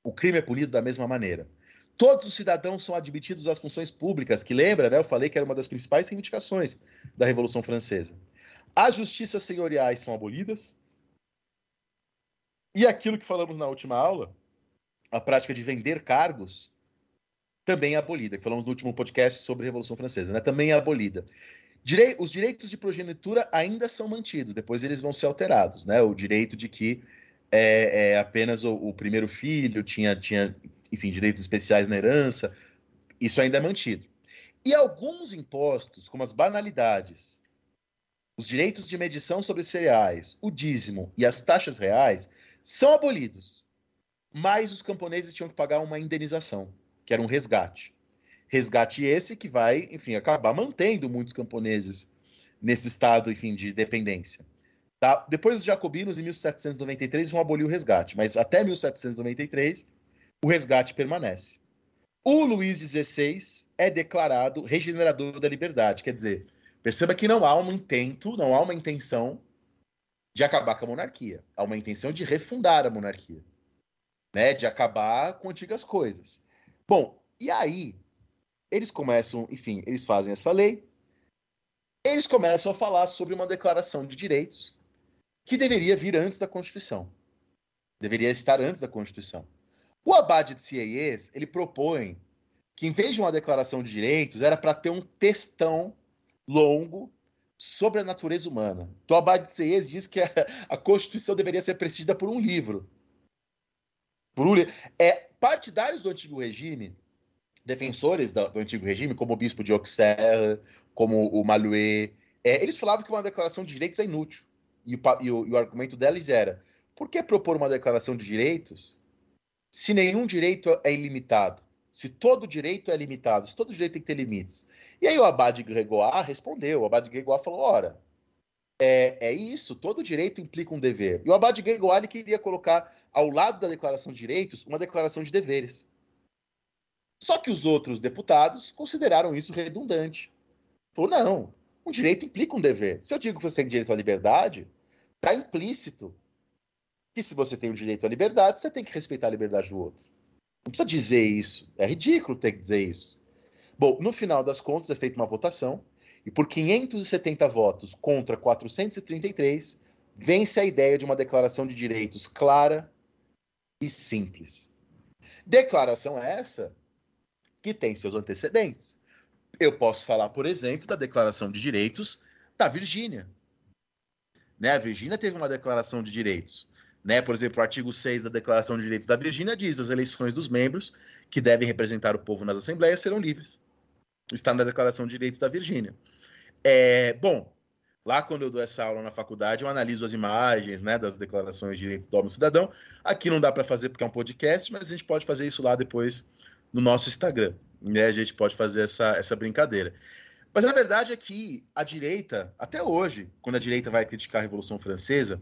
O crime é punido da mesma maneira. Todos os cidadãos são admitidos às funções públicas, que lembra, né? Eu falei que era uma das principais reivindicações da Revolução Francesa. As justiças senhoriais são abolidas. E aquilo que falamos na última aula, a prática de vender cargos, também é abolida, que falamos no último podcast sobre a Revolução Francesa, né? também é abolida. Direi os direitos de progenitura ainda são mantidos, depois eles vão ser alterados, né? O direito de que é, é apenas o, o, primeiro filho tinha, tinha, enfim, direitos especiais na herança, isso ainda é mantido. E alguns impostos, como as banalidades, os direitos de medição sobre cereais, o dízimo e as taxas reais, são abolidos. Mas os camponeses tinham que pagar uma indenização que era um resgate. Resgate esse que vai, enfim, acabar mantendo muitos camponeses nesse estado, enfim, de dependência. Tá? Depois dos jacobinos, em 1793, vão abolir o resgate, mas até 1793, o resgate permanece. O Luís XVI é declarado regenerador da liberdade, quer dizer, perceba que não há um intento, não há uma intenção de acabar com a monarquia, há uma intenção de refundar a monarquia, né, de acabar com antigas coisas. Bom, e aí eles começam, enfim, eles fazem essa lei, eles começam a falar sobre uma declaração de direitos que deveria vir antes da Constituição. Deveria estar antes da Constituição. O Abade de Sieyès, ele propõe que em vez de uma declaração de direitos, era para ter um textão longo sobre a natureza humana. Então, o Abade de Sieyès diz que a, a Constituição deveria ser precedida por um livro. Um, é, partidários do antigo regime, defensores do, do antigo regime, como o bispo de Auxerre, como o Malouet, é, eles falavam que uma declaração de direitos é inútil. E o, e, o, e o argumento deles era: por que propor uma declaração de direitos se nenhum direito é ilimitado? Se todo direito é limitado, se todo direito tem que ter limites. E aí o Abade Gregoire respondeu: o Abade Gregoire falou: ora, é, é isso, todo direito implica um dever. E o Abade Gregoire queria colocar ao lado da declaração de direitos uma declaração de deveres. Só que os outros deputados consideraram isso redundante. Falou, não, Um direito implica um dever. Se eu digo que você tem direito à liberdade, está implícito que se você tem o direito à liberdade, você tem que respeitar a liberdade do outro. Não precisa dizer isso. É ridículo ter que dizer isso. Bom, no final das contas é feita uma votação e por 570 votos contra 433 vence a ideia de uma declaração de direitos clara e simples. Declaração essa que tem seus antecedentes. Eu posso falar, por exemplo, da Declaração de Direitos da Virgínia. Né? A Virgínia teve uma declaração de direitos. Né? Por exemplo, o artigo 6 da Declaração de Direitos da Virgínia diz: as eleições dos membros que devem representar o povo nas assembleias serão livres. Está na Declaração de Direitos da Virgínia. É, bom, lá quando eu dou essa aula na faculdade, eu analiso as imagens né, das declarações de direitos do homem cidadão. Aqui não dá para fazer porque é um podcast, mas a gente pode fazer isso lá depois no nosso Instagram. Né? A gente pode fazer essa, essa brincadeira. Mas a verdade é que a direita, até hoje, quando a direita vai criticar a Revolução Francesa,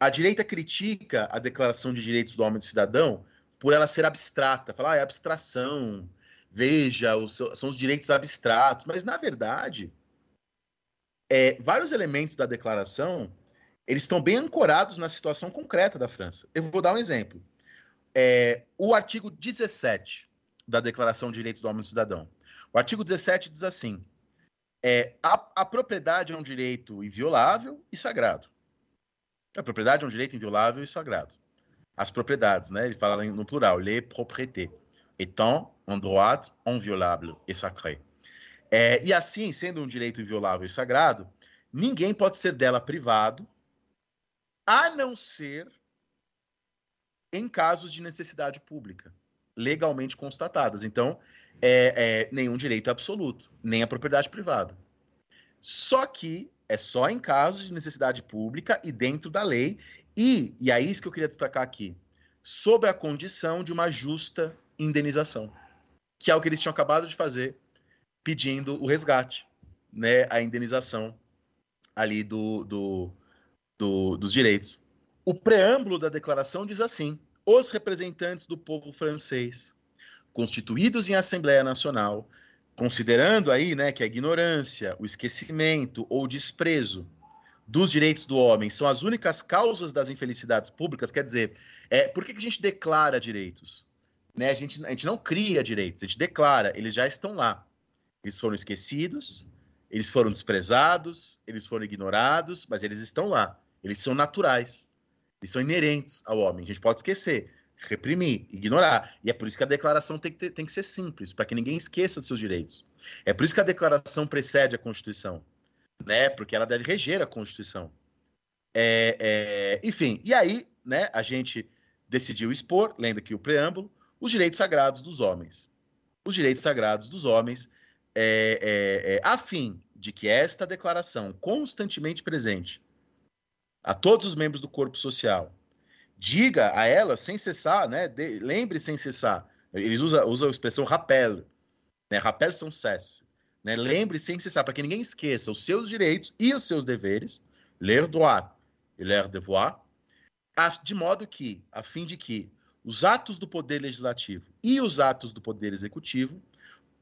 a direita critica a Declaração de Direitos do Homem e do Cidadão por ela ser abstrata, falar, ah, é abstração, veja, são os direitos abstratos. Mas, na verdade, é, vários elementos da declaração eles estão bem ancorados na situação concreta da França. Eu vou dar um exemplo. É, o artigo 17 da Declaração de Direitos do Homem e do Cidadão. O artigo 17 diz assim: é, a, a propriedade é um direito inviolável e sagrado. A propriedade é um direito inviolável e sagrado. As propriedades, né? Ele fala no plural, les propriétés, étant un droit inviolable et sacré. É, e assim, sendo um direito inviolável e sagrado, ninguém pode ser dela privado, a não ser em casos de necessidade pública legalmente constatadas. Então, é, é, nenhum direito absoluto, nem a propriedade privada. Só que é só em casos de necessidade pública e dentro da lei, e, e é isso que eu queria destacar aqui, sob a condição de uma justa indenização, que é o que eles tinham acabado de fazer, pedindo o resgate, né, a indenização ali do, do, do dos direitos. O preâmbulo da declaração diz assim: os representantes do povo francês, constituídos em Assembleia Nacional, considerando aí né, que a ignorância, o esquecimento ou desprezo dos direitos do homem são as únicas causas das infelicidades públicas, quer dizer, é, por que, que a gente declara direitos? Né? A, gente, a gente não cria direitos, a gente declara, eles já estão lá. Eles foram esquecidos, eles foram desprezados, eles foram ignorados, mas eles estão lá. Eles são naturais. Eles são inerentes ao homem. A gente pode esquecer, reprimir, ignorar. E é por isso que a declaração tem que, ter, tem que ser simples, para que ninguém esqueça dos seus direitos. É por isso que a declaração precede a Constituição, né? Porque ela deve reger a Constituição. É, é, enfim, e aí, né? A gente decidiu expor, lendo aqui o preâmbulo, os direitos sagrados dos homens. Os direitos sagrados dos homens, é, é, é a fim de que esta declaração constantemente presente a todos os membros do corpo social. Diga a elas sem cessar, né? De, lembre sem cessar. Eles usam, a expressão rappel, né? Rappel sans cesse. Né? Lembre sem cessar, para que ninguém esqueça os seus direitos e os seus deveres, ler droit e ler devoir, de modo que, a fim de que os atos do poder legislativo e os atos do poder executivo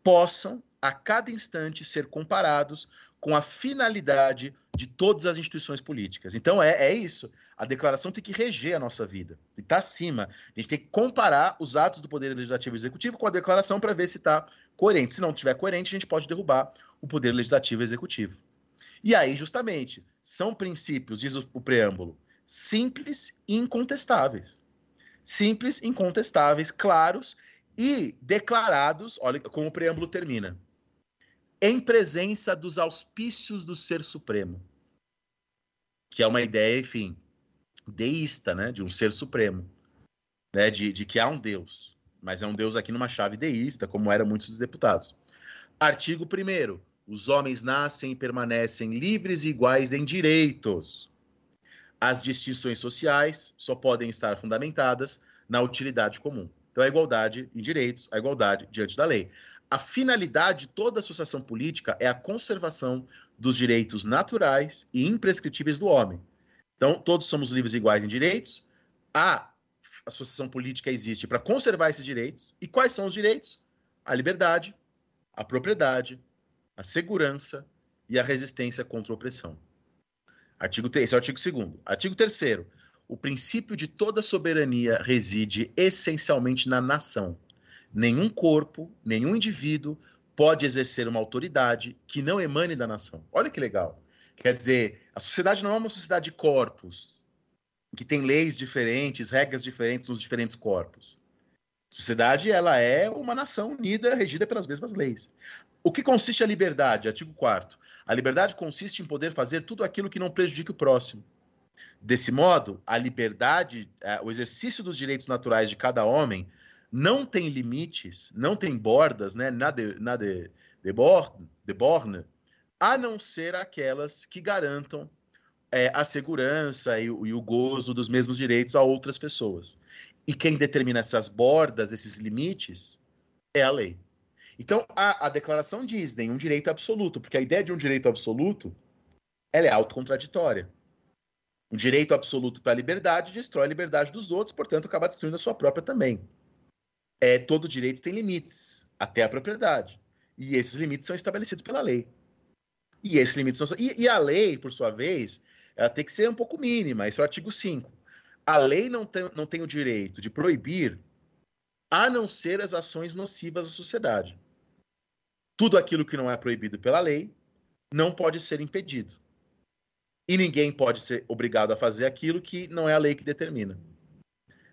possam a cada instante ser comparados com a finalidade de todas as instituições políticas. Então é, é isso. A declaração tem que reger a nossa vida. E está acima. A gente tem que comparar os atos do Poder Legislativo e Executivo com a declaração para ver se está coerente. Se não estiver coerente, a gente pode derrubar o Poder Legislativo e Executivo. E aí, justamente, são princípios, diz o, o preâmbulo, simples e incontestáveis. Simples, incontestáveis, claros e declarados, olha como o preâmbulo termina em presença dos auspícios do Ser Supremo, que é uma ideia, enfim, deísta, né, de um Ser Supremo, né, de, de que há um Deus, mas é um Deus aqui numa chave deísta, como eram muitos dos deputados. Artigo 1 os homens nascem e permanecem livres e iguais em direitos. As distinções sociais só podem estar fundamentadas na utilidade comum. Então, a igualdade em direitos, a igualdade diante da lei a finalidade de toda associação política é a conservação dos direitos naturais e imprescritíveis do homem. Então, todos somos livres e iguais em direitos. A associação política existe para conservar esses direitos. E quais são os direitos? A liberdade, a propriedade, a segurança e a resistência contra a opressão. Artigo, esse é o artigo 2 Artigo 3 O princípio de toda soberania reside essencialmente na nação. Nenhum corpo, nenhum indivíduo pode exercer uma autoridade que não emane da nação. Olha que legal. Quer dizer, a sociedade não é uma sociedade de corpos, que tem leis diferentes, regras diferentes nos diferentes corpos. A sociedade ela é uma nação unida, regida pelas mesmas leis. O que consiste a liberdade? Artigo 4 A liberdade consiste em poder fazer tudo aquilo que não prejudique o próximo. Desse modo, a liberdade, é, o exercício dos direitos naturais de cada homem não tem limites, não tem bordas, né? nada, nada de, borne, de borne, a não ser aquelas que garantam é, a segurança e, e o gozo dos mesmos direitos a outras pessoas. E quem determina essas bordas, esses limites, é a lei. Então, a, a declaração diz nenhum direito absoluto, porque a ideia de um direito absoluto ela é autocontraditória. Um direito absoluto para a liberdade destrói a liberdade dos outros, portanto, acaba destruindo a sua própria também. É, todo direito tem limites, até a propriedade. E esses limites são estabelecidos pela lei. E esses limites são. E, e a lei, por sua vez, ela tem que ser um pouco mínima. Esse é o artigo 5. A lei não tem, não tem o direito de proibir, a não ser as ações nocivas à sociedade. Tudo aquilo que não é proibido pela lei não pode ser impedido. E ninguém pode ser obrigado a fazer aquilo que não é a lei que determina.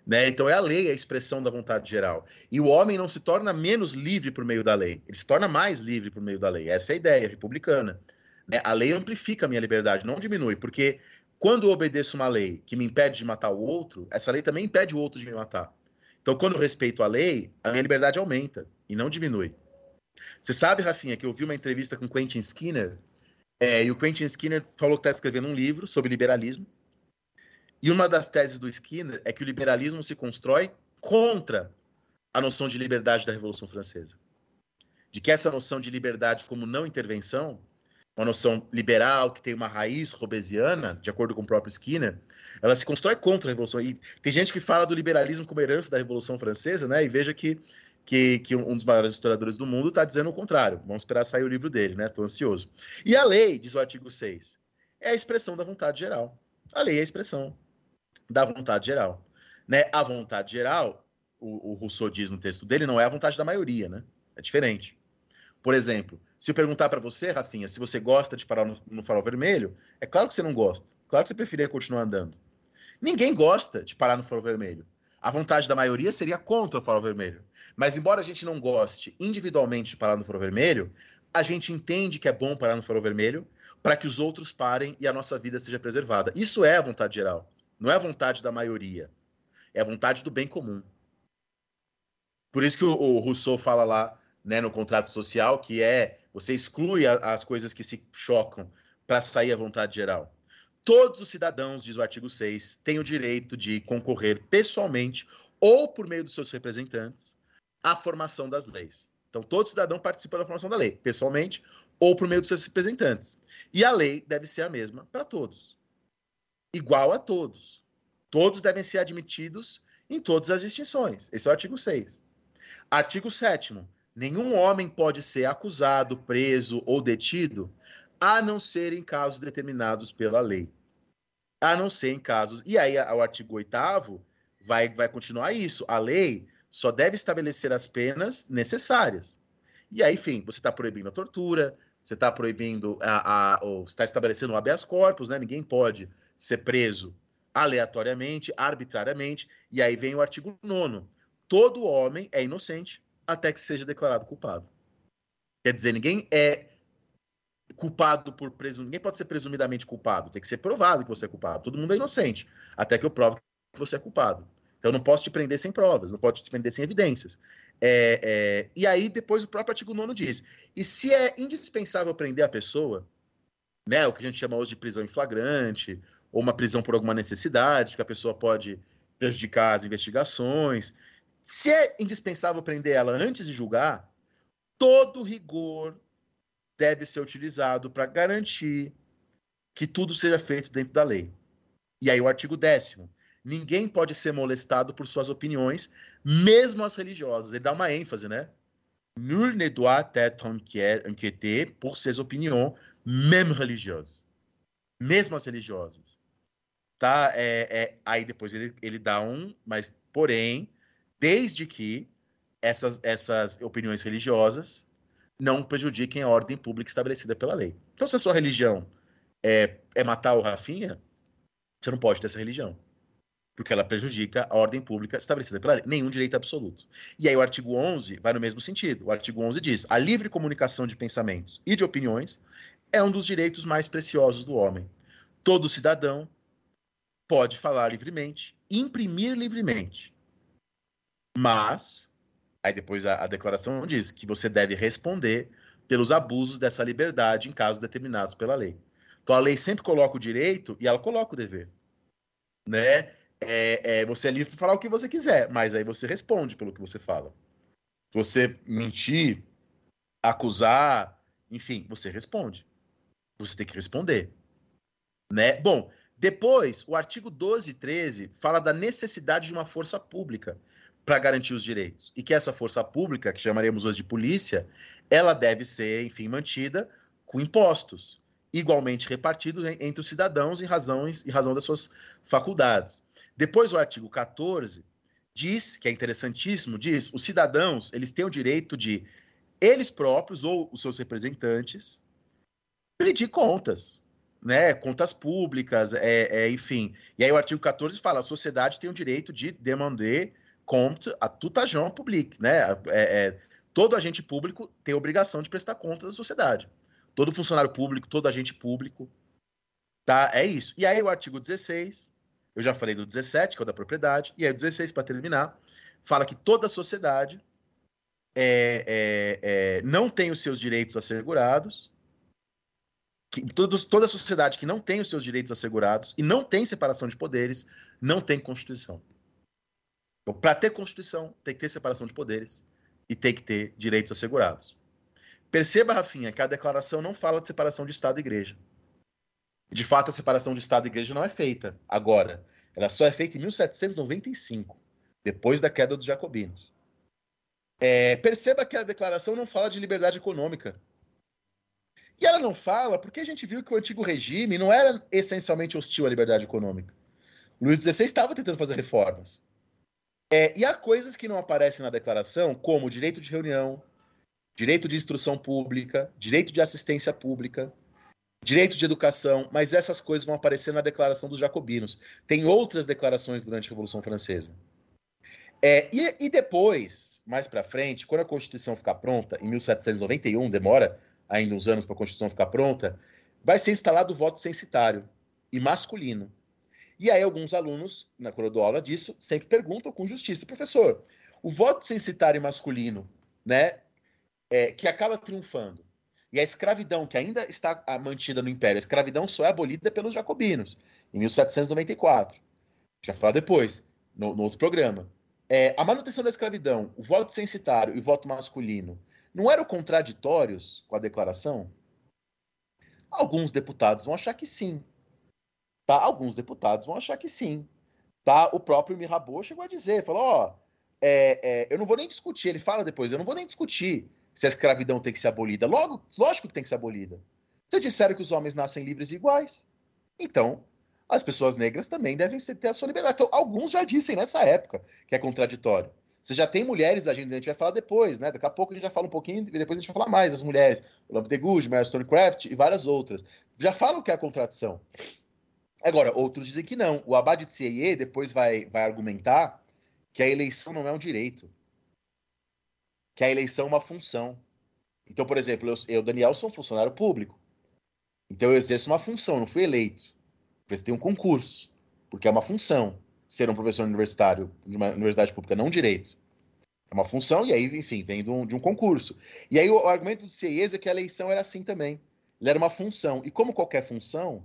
Né? Então é a lei a expressão da vontade geral. E o homem não se torna menos livre por meio da lei, ele se torna mais livre por meio da lei. Essa é a ideia republicana. Né? A lei amplifica a minha liberdade, não diminui, porque quando eu obedeço uma lei que me impede de matar o outro, essa lei também impede o outro de me matar. Então, quando eu respeito a lei, a minha liberdade aumenta e não diminui. Você sabe, Rafinha, que eu vi uma entrevista com Quentin Skinner, é, e o Quentin Skinner falou que está escrevendo um livro sobre liberalismo. E uma das teses do Skinner é que o liberalismo se constrói contra a noção de liberdade da Revolução Francesa. De que essa noção de liberdade como não intervenção uma noção liberal, que tem uma raiz robesiana, de acordo com o próprio Skinner, ela se constrói contra a Revolução. E tem gente que fala do liberalismo como herança da Revolução Francesa, né? E veja que, que, que um dos maiores historiadores do mundo está dizendo o contrário. Vamos esperar sair o livro dele, né? Estou ansioso. E a lei, diz o artigo 6, é a expressão da vontade geral. A lei é a expressão da vontade geral. Né? A vontade geral, o, o Rousseau diz no texto dele, não é a vontade da maioria, né? É diferente. Por exemplo, se eu perguntar para você, Rafinha, se você gosta de parar no, no, farol vermelho, é claro que você não gosta. Claro que você preferia continuar andando. Ninguém gosta de parar no farol vermelho. A vontade da maioria seria contra o farol vermelho. Mas embora a gente não goste individualmente de parar no farol vermelho, a gente entende que é bom parar no farol vermelho para que os outros parem e a nossa vida seja preservada. Isso é a vontade geral. Não é a vontade da maioria. É a vontade do bem comum. Por isso que o, Rousseau fala lá né, no contrato social, que é você exclui a, as coisas que se chocam para sair à vontade geral. Todos os cidadãos, diz o artigo 6, têm o direito de concorrer pessoalmente ou por meio dos seus representantes à formação das leis. Então, todo cidadão participa da formação da lei, pessoalmente ou por meio dos seus representantes. E a lei deve ser a mesma para todos. Igual a todos. Todos devem ser admitidos em todas as distinções. Esse é o artigo 6. Artigo 7 Nenhum homem pode ser acusado, preso ou detido, a não ser em casos determinados pela lei. A não ser em casos. E aí, o artigo 8 vai, vai continuar isso. A lei só deve estabelecer as penas necessárias. E aí, enfim, você está proibindo a tortura, você está proibindo a, a, ou está estabelecendo o habeas corpus, né? Ninguém pode ser preso aleatoriamente, arbitrariamente. E aí vem o artigo 9. Todo homem é inocente até que seja declarado culpado. Quer dizer, ninguém é culpado por presumir. Ninguém pode ser presumidamente culpado. Tem que ser provado que você é culpado. Todo mundo é inocente. Até que eu prove que você é culpado. Então não posso te prender sem provas, não posso te prender sem evidências. É, é... E aí, depois o próprio artigo 9 diz: e se é indispensável prender a pessoa, né, o que a gente chama hoje de prisão em flagrante, ou uma prisão por alguma necessidade, que a pessoa pode prejudicar as investigações, se é indispensável prender ela antes de julgar, todo rigor deve ser utilizado para garantir que tudo seja feito dentro da lei. E aí o artigo décimo. Ninguém pode ser molestado por suas opiniões, mesmo as religiosas. Ele dá uma ênfase, né? Nul ne doit être inquiété pour ses opinions, Mesmo religiosos. Mesmo as religiosas. Tá? É, é, aí depois ele, ele dá um, mas porém, desde que essas, essas opiniões religiosas não prejudiquem a ordem pública estabelecida pela lei. Então, se a sua religião é, é matar o Rafinha, você não pode ter essa religião. Porque ela prejudica a ordem pública estabelecida pela lei. Nenhum direito absoluto. E aí o artigo 11 vai no mesmo sentido. O artigo 11 diz: a livre comunicação de pensamentos e de opiniões é um dos direitos mais preciosos do homem. Todo cidadão pode falar livremente, imprimir livremente. Mas, aí depois a, a declaração diz que você deve responder pelos abusos dessa liberdade em casos determinados pela lei. Então a lei sempre coloca o direito e ela coloca o dever. Né? É, é, você é livre para falar o que você quiser, mas aí você responde pelo que você fala. Se você mentir, acusar, enfim, você responde. Você tem que responder. Né? Bom, depois, o artigo 12 e 13 fala da necessidade de uma força pública para garantir os direitos. E que essa força pública, que chamaremos hoje de polícia, ela deve ser, enfim, mantida com impostos igualmente repartidos entre os cidadãos em razão, em razão das suas faculdades. Depois, o artigo 14 diz, que é interessantíssimo, diz, os cidadãos, eles têm o direito de, eles próprios ou os seus representantes, pedir contas, né, contas públicas, é, é, enfim. E aí o artigo 14 fala, a sociedade tem o direito de demander compte a tout agent public, né, é, é, todo agente público tem a obrigação de prestar contas à sociedade. Todo funcionário público, todo agente público. Tá? É isso. E aí o artigo 16, eu já falei do 17, que é o da propriedade, e aí o 16, para terminar, fala que toda sociedade é, é, é, não tem os seus direitos assegurados, que, todos, toda sociedade que não tem os seus direitos assegurados e não tem separação de poderes, não tem Constituição. Então, para ter Constituição, tem que ter separação de poderes e tem que ter direitos assegurados. Perceba, Rafinha, que a declaração não fala de separação de Estado e Igreja. De fato, a separação de Estado e Igreja não é feita agora. Ela só é feita em 1795, depois da queda dos jacobinos. É, perceba que a declaração não fala de liberdade econômica. E ela não fala porque a gente viu que o antigo regime não era essencialmente hostil à liberdade econômica. Luís XVI estava tentando fazer reformas. É, e há coisas que não aparecem na declaração, como direito de reunião, direito de instrução pública, direito de assistência pública, direito de educação, mas essas coisas vão aparecer na Declaração dos Jacobinos. Tem outras declarações durante a Revolução Francesa. É, e, e, depois, mais para frente, quando a Constituição ficar pronta, em 1791, demora ainda uns anos para a Constituição ficar pronta, vai ser instalado o voto censitário e masculino. E aí alguns alunos, na quando dou aula disso, sempre perguntam com justiça, professor, o voto censitário masculino, né, é, que acaba triunfando. E a escravidão, que ainda está mantida no Império, a escravidão só é abolida pelos jacobinos, em 1794. Já falar depois, no, no, outro programa. É, a manutenção da escravidão, o voto censitário e o voto masculino, não eram contraditórios com a declaração? Alguns deputados vão achar que sim. Tá? Alguns deputados vão achar que sim. Tá? O próprio Mirabeau chegou a dizer, falou, ó, é, é, eu não vou nem discutir, ele fala depois, eu não vou nem discutir se a escravidão tem que ser abolida. Logo, lógico que tem que ser abolida. Vocês disseram que os homens nascem livres e iguais. Então, as pessoas negras também devem ter a sua liberdade. Então, alguns já dizem nessa época que é contraditório. Você já tem mulheres, a gente, a gente vai falar depois, né? Daqui a pouco a gente já fala um pouquinho e depois a gente vai falar mais das mulheres. Lamp de Gouges, Mary Stonecraft e várias outras. Já falam que é a contradição. Agora, outros dizem que não. O Abad de Tsieye depois vai, vai argumentar que a eleição não é um direito que a eleição é uma função. Então, por exemplo, eu, eu, Daniel, sou um funcionário público. Então, eu exerço uma função, não fui eleito. Prestei um concurso, porque é uma função ser um professor universitário de uma universidade pública, não direito. É uma função, e aí, enfim, vem de um, de um concurso. E aí, o, o argumento do CIES é que a eleição era assim também. Ela era uma função. E como qualquer função,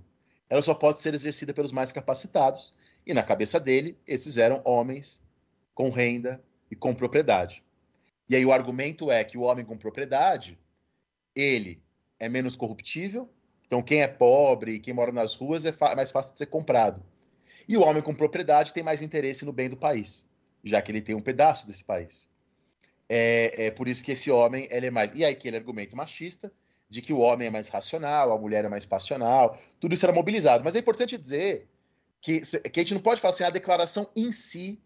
ela só pode ser exercida pelos mais capacitados. E na cabeça dele, esses eram homens com renda e com propriedade. E aí o argumento é que o homem com propriedade, ele é menos corruptível, então quem é pobre, quem mora nas ruas é mais fácil de ser comprado. E o homem com propriedade tem mais interesse no bem do país, já que ele tem um pedaço desse país. É, é por isso que esse homem ele é mais. E aí aquele argumento machista de que o homem é mais racional, a mulher é mais passional, tudo isso era mobilizado. Mas é importante dizer que, que a gente não pode falar assim, a declaração em si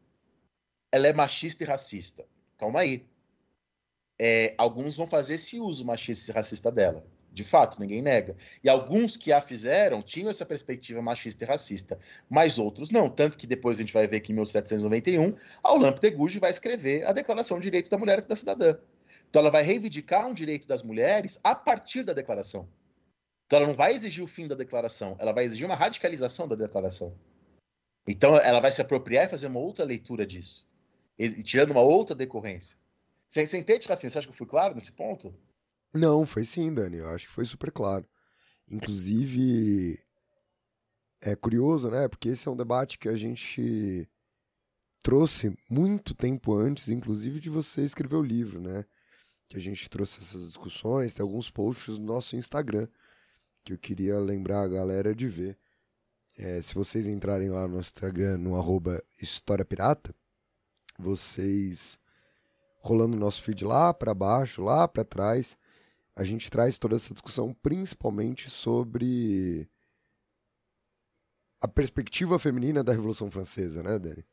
ela é machista e racista. Calma aí. É, alguns vão fazer esse uso machista e racista dela. De fato, ninguém nega. E alguns que a fizeram tinham essa perspectiva machista e racista, mas outros não. Tanto que depois a gente vai ver que em 1791, a Olympe de Gouges vai escrever a Declaração de Direitos da Mulher e da Cidadã. Então ela vai reivindicar um direito das mulheres a partir da declaração. Então ela não vai exigir o fim da declaração, ela vai exigir uma radicalização da declaração. Então ela vai se apropriar e fazer uma outra leitura disso, e, tirando uma outra decorrência. Você, entende, Rafinha? Você acha que eu fui claro nesse ponto? Não, foi sim, Dani. Eu acho que foi super claro. Inclusive, é curioso, né? Porque esse é um debate que a gente trouxe muito tempo antes, inclusive de você escrever o livro, né? Que a gente trouxe essas discussões, tem alguns posts no nosso Instagram que eu queria lembrar a galera de ver. É, se vocês entrarem lá no Instagram, no arroba História Pirata, vocês rolando o nosso feed lá para baixo, lá para trás, a gente traz toda essa discussão principalmente sobre a perspectiva feminina da Revolução Francesa, né, Dani?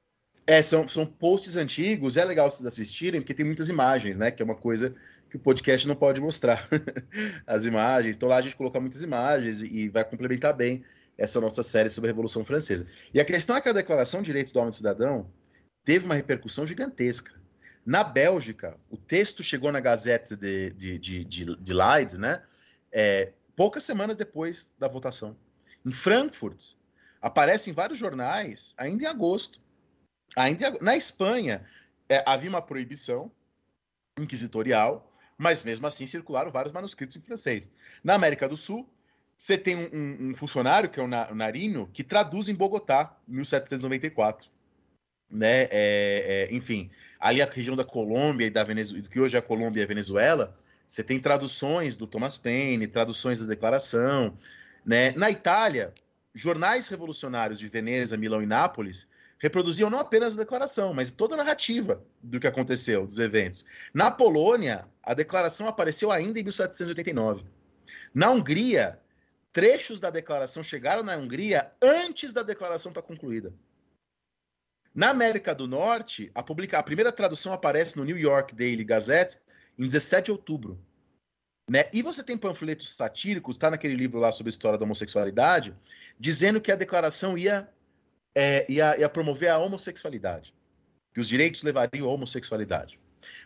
É, são, são posts antigos, é legal vocês assistirem, porque tem muitas imagens, né? Que é uma coisa que o podcast não pode mostrar. As imagens. Então lá a gente coloca muitas imagens e, vai complementar bem essa nossa série sobre a Revolução Francesa. E a questão é que a Declaração de Direitos do Homem e do Cidadão teve uma repercussão gigantesca. Na Bélgica, o texto chegou na Gazette de, de, de, de, de né? É, poucas semanas depois da votação. Em Frankfurt, aparece em vários jornais, ainda em agosto. Ainda em, na Espanha, é, havia uma proibição inquisitorial, mas mesmo assim circularam vários manuscritos em francês. Na América do Sul, você tem um, um, um funcionário, que é o Narino, que traduz em Bogotá, em 1794 né? É, é, enfim, ali a região da Colômbia e da Venezuela, que hoje é a Colômbia e a Venezuela, você tem traduções do Thomas Paine, traduções da Declaração, né? Na Itália, jornais revolucionários de Veneza, Milão e Nápoles reproduziam não apenas a declaração, mas toda a narrativa do que aconteceu, dos eventos. Na Polônia, a declaração apareceu ainda em 1789. Na Hungria, trechos da declaração chegaram na Hungria antes da declaração estar concluída. Na América do Norte, a, publica... a primeira tradução aparece no New York Daily Gazette em 17 de outubro. Né? E você tem panfletos satíricos, está naquele livro lá sobre a história da homossexualidade, dizendo que a declaração ia, é, ia, ia promover a homossexualidade, que os direitos levariam à homossexualidade.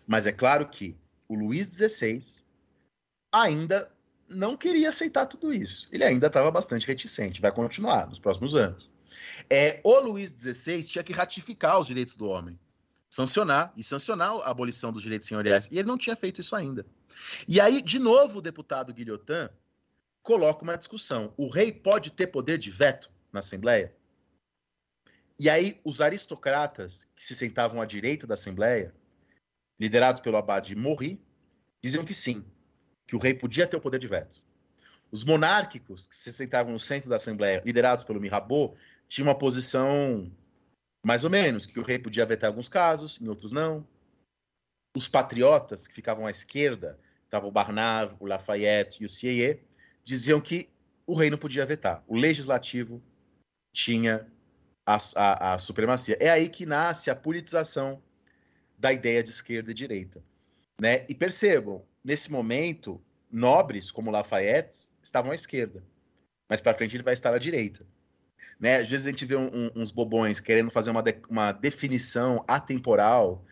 Mas é claro que o Luís XVI ainda não queria aceitar tudo isso. Ele ainda estava bastante reticente, vai continuar nos próximos anos. É, o Luís XVI tinha que ratificar os direitos do homem, sancionar e sancionar a abolição dos direitos senhoriais. E ele não tinha feito isso ainda. E aí, de novo, o deputado Guilhotin coloca uma discussão: o rei pode ter poder de veto na Assembleia? E aí, os aristocratas que se sentavam à direita da Assembleia, liderados pelo abade Morri, diziam que sim, que o rei podia ter o poder de veto. Os monárquicos, que se sentavam no centro da Assembleia, liderados pelo Mirabeau, tinha uma posição mais ou menos, que o rei podia vetar alguns casos, em outros não. Os patriotas, que ficavam à esquerda, estavam o Barnave, o Lafayette e o Sieyès, diziam que o rei não podia vetar. O legislativo tinha a, a, a, supremacia. É aí que nasce a politização da ideia de esquerda e direita. Né? E percebam, nesse momento, nobres como Lafayette estavam à esquerda, mas para frente ele vai estar à direita. Né? Às vezes a gente vê um, um, uns bobões querendo fazer uma, de, uma definição atemporal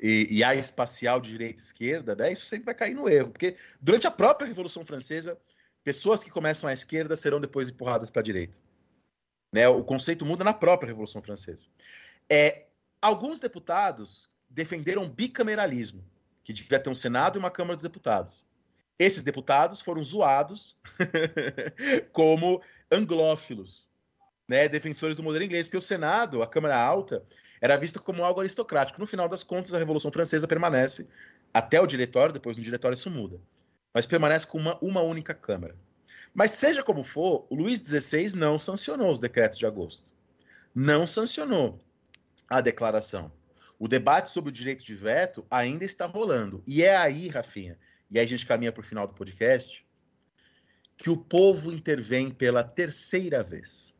e, e espacial de direita e esquerda, né? isso sempre vai cair no erro, porque durante a própria Revolução Francesa, pessoas que começam à esquerda serão depois empurradas para a direita. Né? O conceito muda na própria Revolução Francesa. É, alguns deputados defenderam bicameralismo, que devia ter um Senado e uma Câmara dos Deputados. Esses deputados foram zoados como anglófilos, né, defensores do modelo inglês, porque o Senado, a Câmara Alta, era vista como algo aristocrático. No final das contas, a Revolução Francesa permanece até o diretório, depois no diretório isso muda, mas permanece com uma, uma única Câmara. Mas seja como for, o Luís XVI não sancionou os decretos de agosto. Não sancionou a declaração. O debate sobre o direito de veto ainda está rolando. E é aí, Rafinha, e aí a gente caminha para o final do podcast, que o povo intervém pela terceira vez.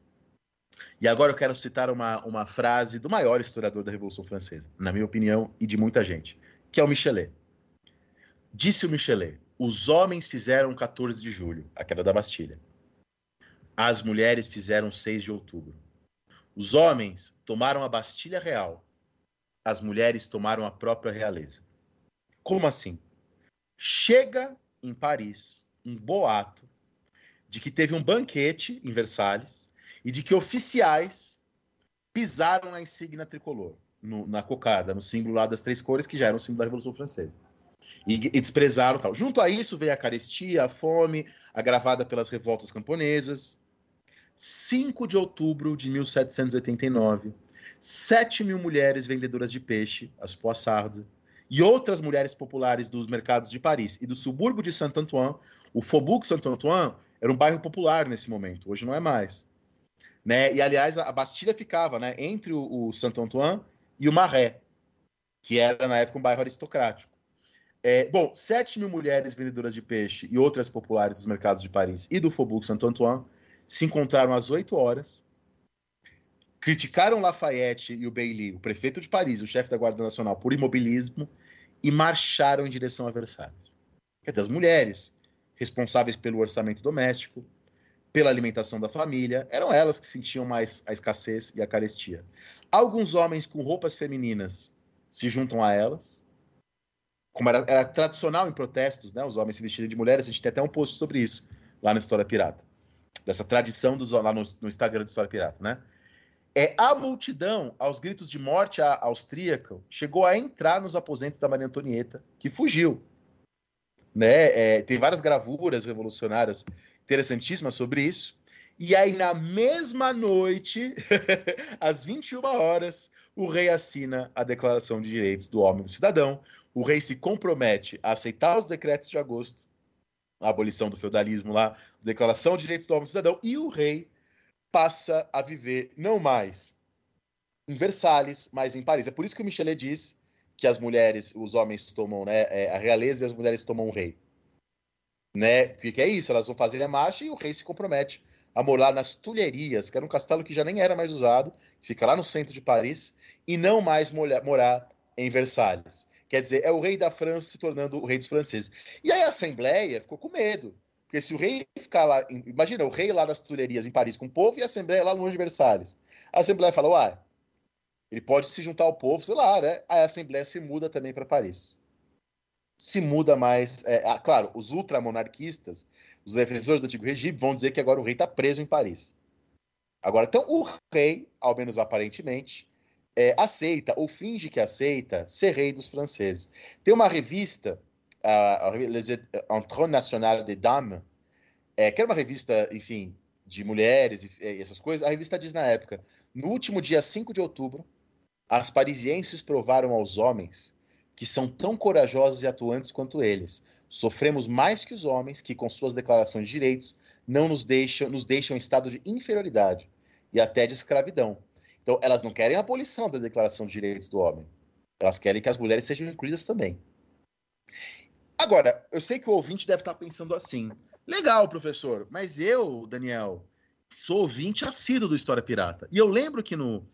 E agora eu quero citar uma, uma frase do maior historiador da Revolução Francesa, na minha opinião e de muita gente, que é o Michelet. Disse o Michelet: os homens fizeram 14 de julho, a queda da Bastilha. As mulheres fizeram 6 de outubro. Os homens tomaram a Bastilha Real. As mulheres tomaram a própria realeza. Como assim? Chega em Paris um boato de que teve um banquete em Versalhes e de que oficiais pisaram na insígnia tricolor, no, na cocarda, no símbolo lá das três cores, que já era um símbolo da Revolução Francesa. E, e desprezaram tal. Junto a isso veio a carestia, a fome, agravada pelas revoltas camponesas. 5 de outubro de 1789, 7 mil mulheres vendedoras de peixe, as poissardes, e outras mulheres populares dos mercados de Paris e do subúrbio de Saint-Antoine, o Faubourg Saint-Antoine era um bairro popular nesse momento, hoje não é mais. Né? E, aliás, a Bastilha ficava né, entre o, o Saint-Antoine e o Marais, que era, na época, um bairro aristocrático. É, bom, 7 mil mulheres vendedoras de peixe e outras populares dos mercados de Paris e do Faubourg Saint-Antoine se encontraram às 8 horas, criticaram Lafayette e o Bailly, o prefeito de Paris, o chefe da Guarda Nacional, por imobilismo e marcharam em direção a Versalhes. Quer dizer, as mulheres responsáveis pelo orçamento doméstico, pela alimentação da família, eram elas que sentiam mais a escassez e a carestia. Alguns homens com roupas femininas se juntam a elas, como era, era tradicional em protestos, né, os homens se vestirem de mulheres, a gente tem até um post sobre isso lá na História Pirata, dessa tradição dos, lá no, no Instagram do História Pirata, né? É, a multidão, aos gritos de morte austríaca, chegou a entrar nos aposentos da Maria Antonieta, que fugiu. Né? É, tem várias gravuras revolucionárias interessantíssimas sobre isso. E aí, na mesma noite, às 21 horas, o rei assina a Declaração de Direitos do Homem e do Cidadão. O rei se compromete a aceitar os decretos de agosto, a abolição do feudalismo lá, Declaração de Direitos do Homem e do Cidadão, e o rei passa a viver não mais em Versalhes, mas em Paris. É por isso que o Michelet diz que as mulheres, os homens tomam, né, é, a realeza e as mulheres tomam o rei. Né? Porque é isso, elas vão fazer a marcha e o rei se compromete a morar nas Tulherias, que era um castelo que já nem era mais usado, fica lá no centro de Paris, e não mais morar em Versalhes. Quer dizer, é o rei da França se tornando o rei dos franceses. E aí a Assembleia ficou com medo. Porque se o rei ficar lá, imagina, o rei lá das Tulherias em Paris com o povo e a Assembleia lá longe de Versalhes. A Assembleia fala, uai, ele pode se juntar ao povo, sei lá, né? Aí a Assembleia se muda também para Paris. Se muda mais. É, ah, claro, os ultramonarquistas, os defensores do antigo regime, vão dizer que agora o rei está preso em Paris. Agora, então, o rei, ao menos aparentemente, é, aceita, ou finge que aceita, ser rei dos franceses. Tem uma revista a, Les Entrons National des Dames, é, que era uma revista, enfim, de mulheres e, e essas coisas, a revista diz na época, no último dia 5 de outubro, as parisienses provaram aos homens que são tão corajosos e atuantes quanto eles. Sofremos mais que os homens que, com suas declarações de direitos, não nos deixam, nos deixam em estado de inferioridade e até de escravidão. Então, elas não querem a abolição da Declaração de Direitos do Homem. Elas querem que as mulheres sejam incluídas também. Agora, eu sei que o ouvinte deve estar pensando assim: legal, professor, mas eu, Daniel, sou ouvinte assíduo do História Pirata. E eu lembro que, no,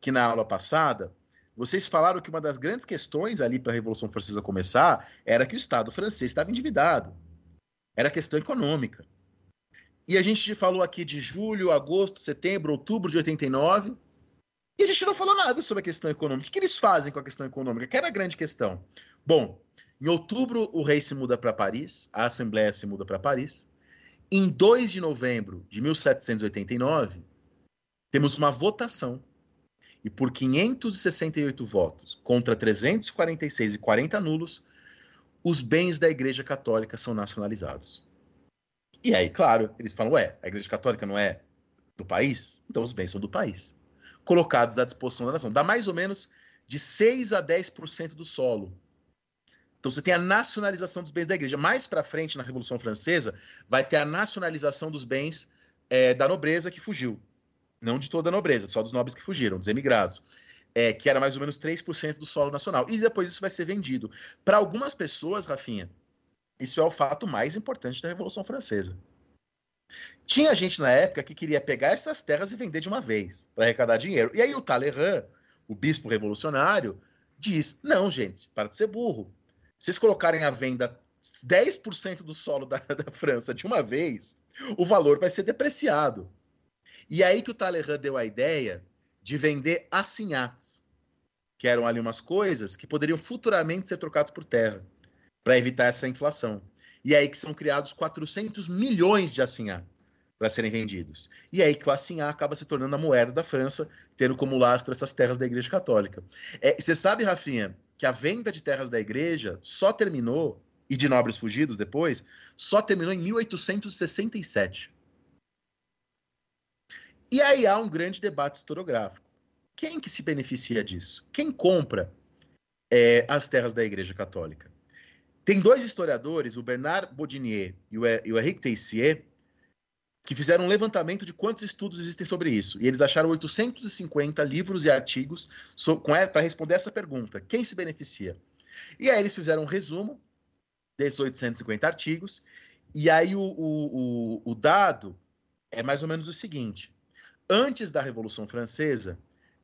que na aula passada, vocês falaram que uma das grandes questões ali para a Revolução Francesa começar era que o Estado francês estava endividado. Era questão econômica. E a gente falou aqui de julho, agosto, setembro, outubro de 89. E a gente não falou nada sobre a questão econômica. O que eles fazem com a questão econômica? Que era a grande questão. Bom, em outubro, o rei se muda para Paris, a Assembleia se muda para Paris. Em 2 de novembro de 1789, temos uma votação. E por 568 votos contra 346 e 40 nulos, os bens da Igreja Católica são nacionalizados. E aí, claro, eles falam: ué, a Igreja Católica não é do país? Então os bens são do país. Colocados à disposição da nação. Dá mais ou menos de 6 a 10% do solo então você tem a nacionalização dos bens da igreja. Mais para frente, na Revolução Francesa, vai ter a nacionalização dos bens é, da nobreza que fugiu. Não de toda a nobreza, só dos nobres que fugiram, dos emigrados. É, que era mais ou menos 3% do solo nacional. E depois isso vai ser vendido. Para algumas pessoas, Rafinha, isso é o fato mais importante da Revolução Francesa. Tinha gente na época que queria pegar essas terras e vender de uma vez, para arrecadar dinheiro. E aí o Talleyrand, o bispo revolucionário, diz: não, gente, para de ser burro. Vocês colocarem à venda 10% do solo da, da França de uma vez, o valor vai ser depreciado. E aí que o Talleyrand deu a ideia de vender assinhats, que eram ali umas coisas que poderiam futuramente ser trocadas por terra, para evitar essa inflação. E aí que são criados 400 milhões de assinhats para serem vendidos. E aí que o assinhá acaba se tornando a moeda da França, tendo como lastro essas terras da Igreja Católica. É, você sabe, Rafinha, que a venda de terras da Igreja só terminou, e de nobres fugidos depois, só terminou em 1867. E aí há um grande debate historiográfico. Quem que se beneficia disso? Quem compra é, as terras da Igreja Católica? Tem dois historiadores, o Bernard Baudinier e o Henrique Teissier, que fizeram um levantamento de quantos estudos existem sobre isso. E eles acharam 850 livros e artigos para responder essa pergunta: quem se beneficia? E aí eles fizeram um resumo desses 850 artigos, e aí o, o, o, o dado é mais ou menos o seguinte: antes da Revolução Francesa,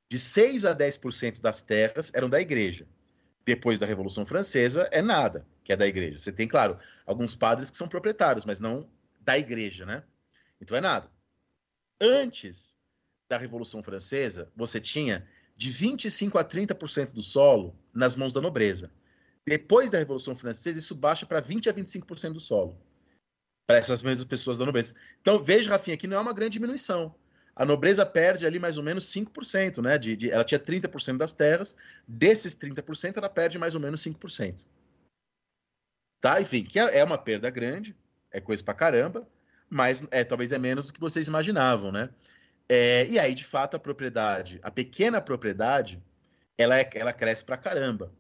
de 6 a 10% das terras eram da igreja. Depois da Revolução Francesa, é nada que é da igreja. Você tem, claro, alguns padres que são proprietários, mas não da igreja, né? Então é nada. Antes da Revolução Francesa, você tinha de 25 a 30% do solo nas mãos da nobreza. Depois da Revolução Francesa, isso baixa para 20 a 25% do solo. Para essas mesmas pessoas da nobreza. Então, veja, Rafinha, que não é uma grande diminuição. A nobreza perde ali mais ou menos 5%, né? De, de, ela tinha 30% das terras, desses 30%, ela perde mais ou menos 5%. Tá? Enfim, que é, é uma perda grande, é coisa pra caramba, mas é, talvez é menos do que vocês imaginavam, né? É, e aí, de fato, a propriedade, a pequena propriedade, ela, é, ela cresce pra caramba.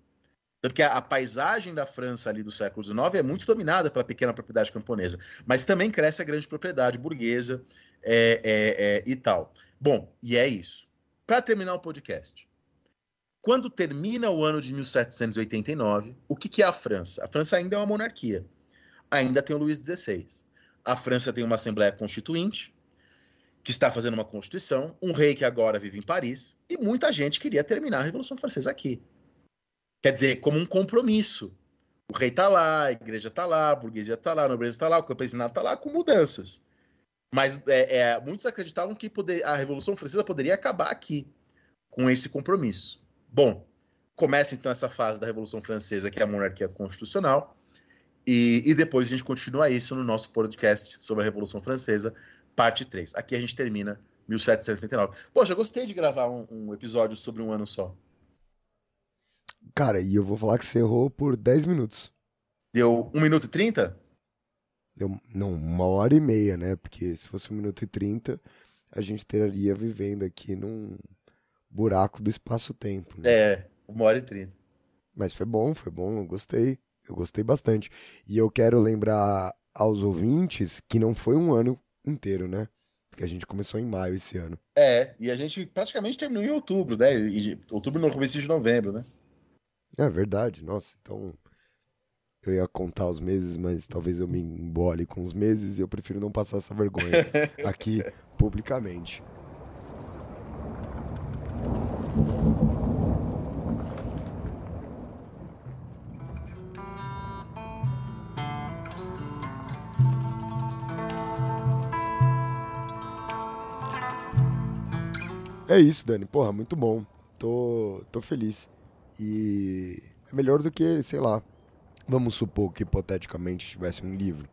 Tanto que a, a, paisagem da França ali do século XIX é muito dominada pela pequena propriedade camponesa, mas também cresce a grande propriedade burguesa é, é, é e tal. Bom, e é isso. Para terminar o podcast, quando termina o ano de 1789, o que, que é a França? A França ainda é uma monarquia. Ainda tem o Luís XVI. A França tem uma Assembleia Constituinte, que está fazendo uma Constituição, um rei que agora vive em Paris, e muita gente queria terminar a Revolução Francesa aqui. Quer dizer, como um compromisso. O rei está lá, a igreja está lá, a burguesia está lá, a nobreza está lá, o campesinado está lá, com mudanças. Mas é, é, muitos acreditavam que poder, a Revolução Francesa poderia acabar aqui, com esse compromisso. Bom, começa então essa fase da Revolução Francesa, que é a monarquia constitucional, e, e, depois a gente continua isso no nosso podcast sobre a Revolução Francesa, parte 3. Aqui a gente termina 1779. Poxa, eu gostei de gravar um, um, episódio sobre um ano só. Cara, e eu vou falar que você errou por 10 minutos. Deu 1 minuto e 30? Deu, não, uma hora e meia, né? Porque se fosse 1 minuto e 30, a gente teria vivendo aqui num buraco do espaço-tempo. Né? É, uma hora e 30. Mas foi bom, foi bom, eu gostei. Eu gostei bastante. E eu quero lembrar aos ouvintes que não foi um ano inteiro, né? Porque a gente começou em maio esse ano. É, e a gente praticamente terminou em outubro, né? E, outubro no começo de novembro, né? É verdade, nossa. Então, eu ia contar os meses, mas talvez eu me embole com os meses e eu prefiro não passar essa vergonha aqui publicamente. É isso, Dani. Porra, muito bom. Tô, tô feliz. E é melhor do que, sei lá, vamos supor que hipoteticamente tivesse um livro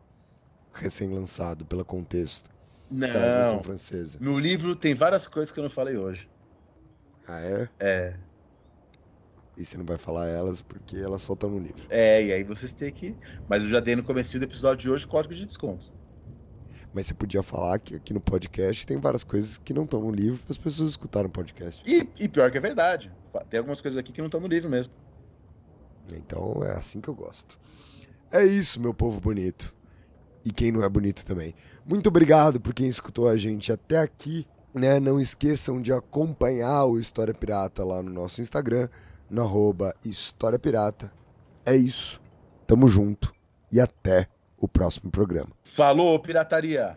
recém-lançado pela Contexto. Não. Da versão francesa. No livro tem várias coisas que eu não falei hoje. Ah, é? É. E você não vai falar elas porque elas só estão no livro. É, e aí vocês têm que. Mas eu já dei no começo do episódio de hoje código de desconto. Mas você podia falar que aqui no podcast tem várias coisas que não estão no livro para as pessoas escutarem o podcast. E, e, pior que é verdade. Tem algumas coisas aqui que não estão no livro mesmo. Então é assim que eu gosto. É isso, meu povo bonito. E quem não é bonito também. Muito obrigado por quem escutou a gente até aqui. Né? Não esqueçam de acompanhar o História Pirata lá no nosso Instagram, no arroba História Pirata. É isso. Tamo junto. E até o próximo programa. Falou, pirataria!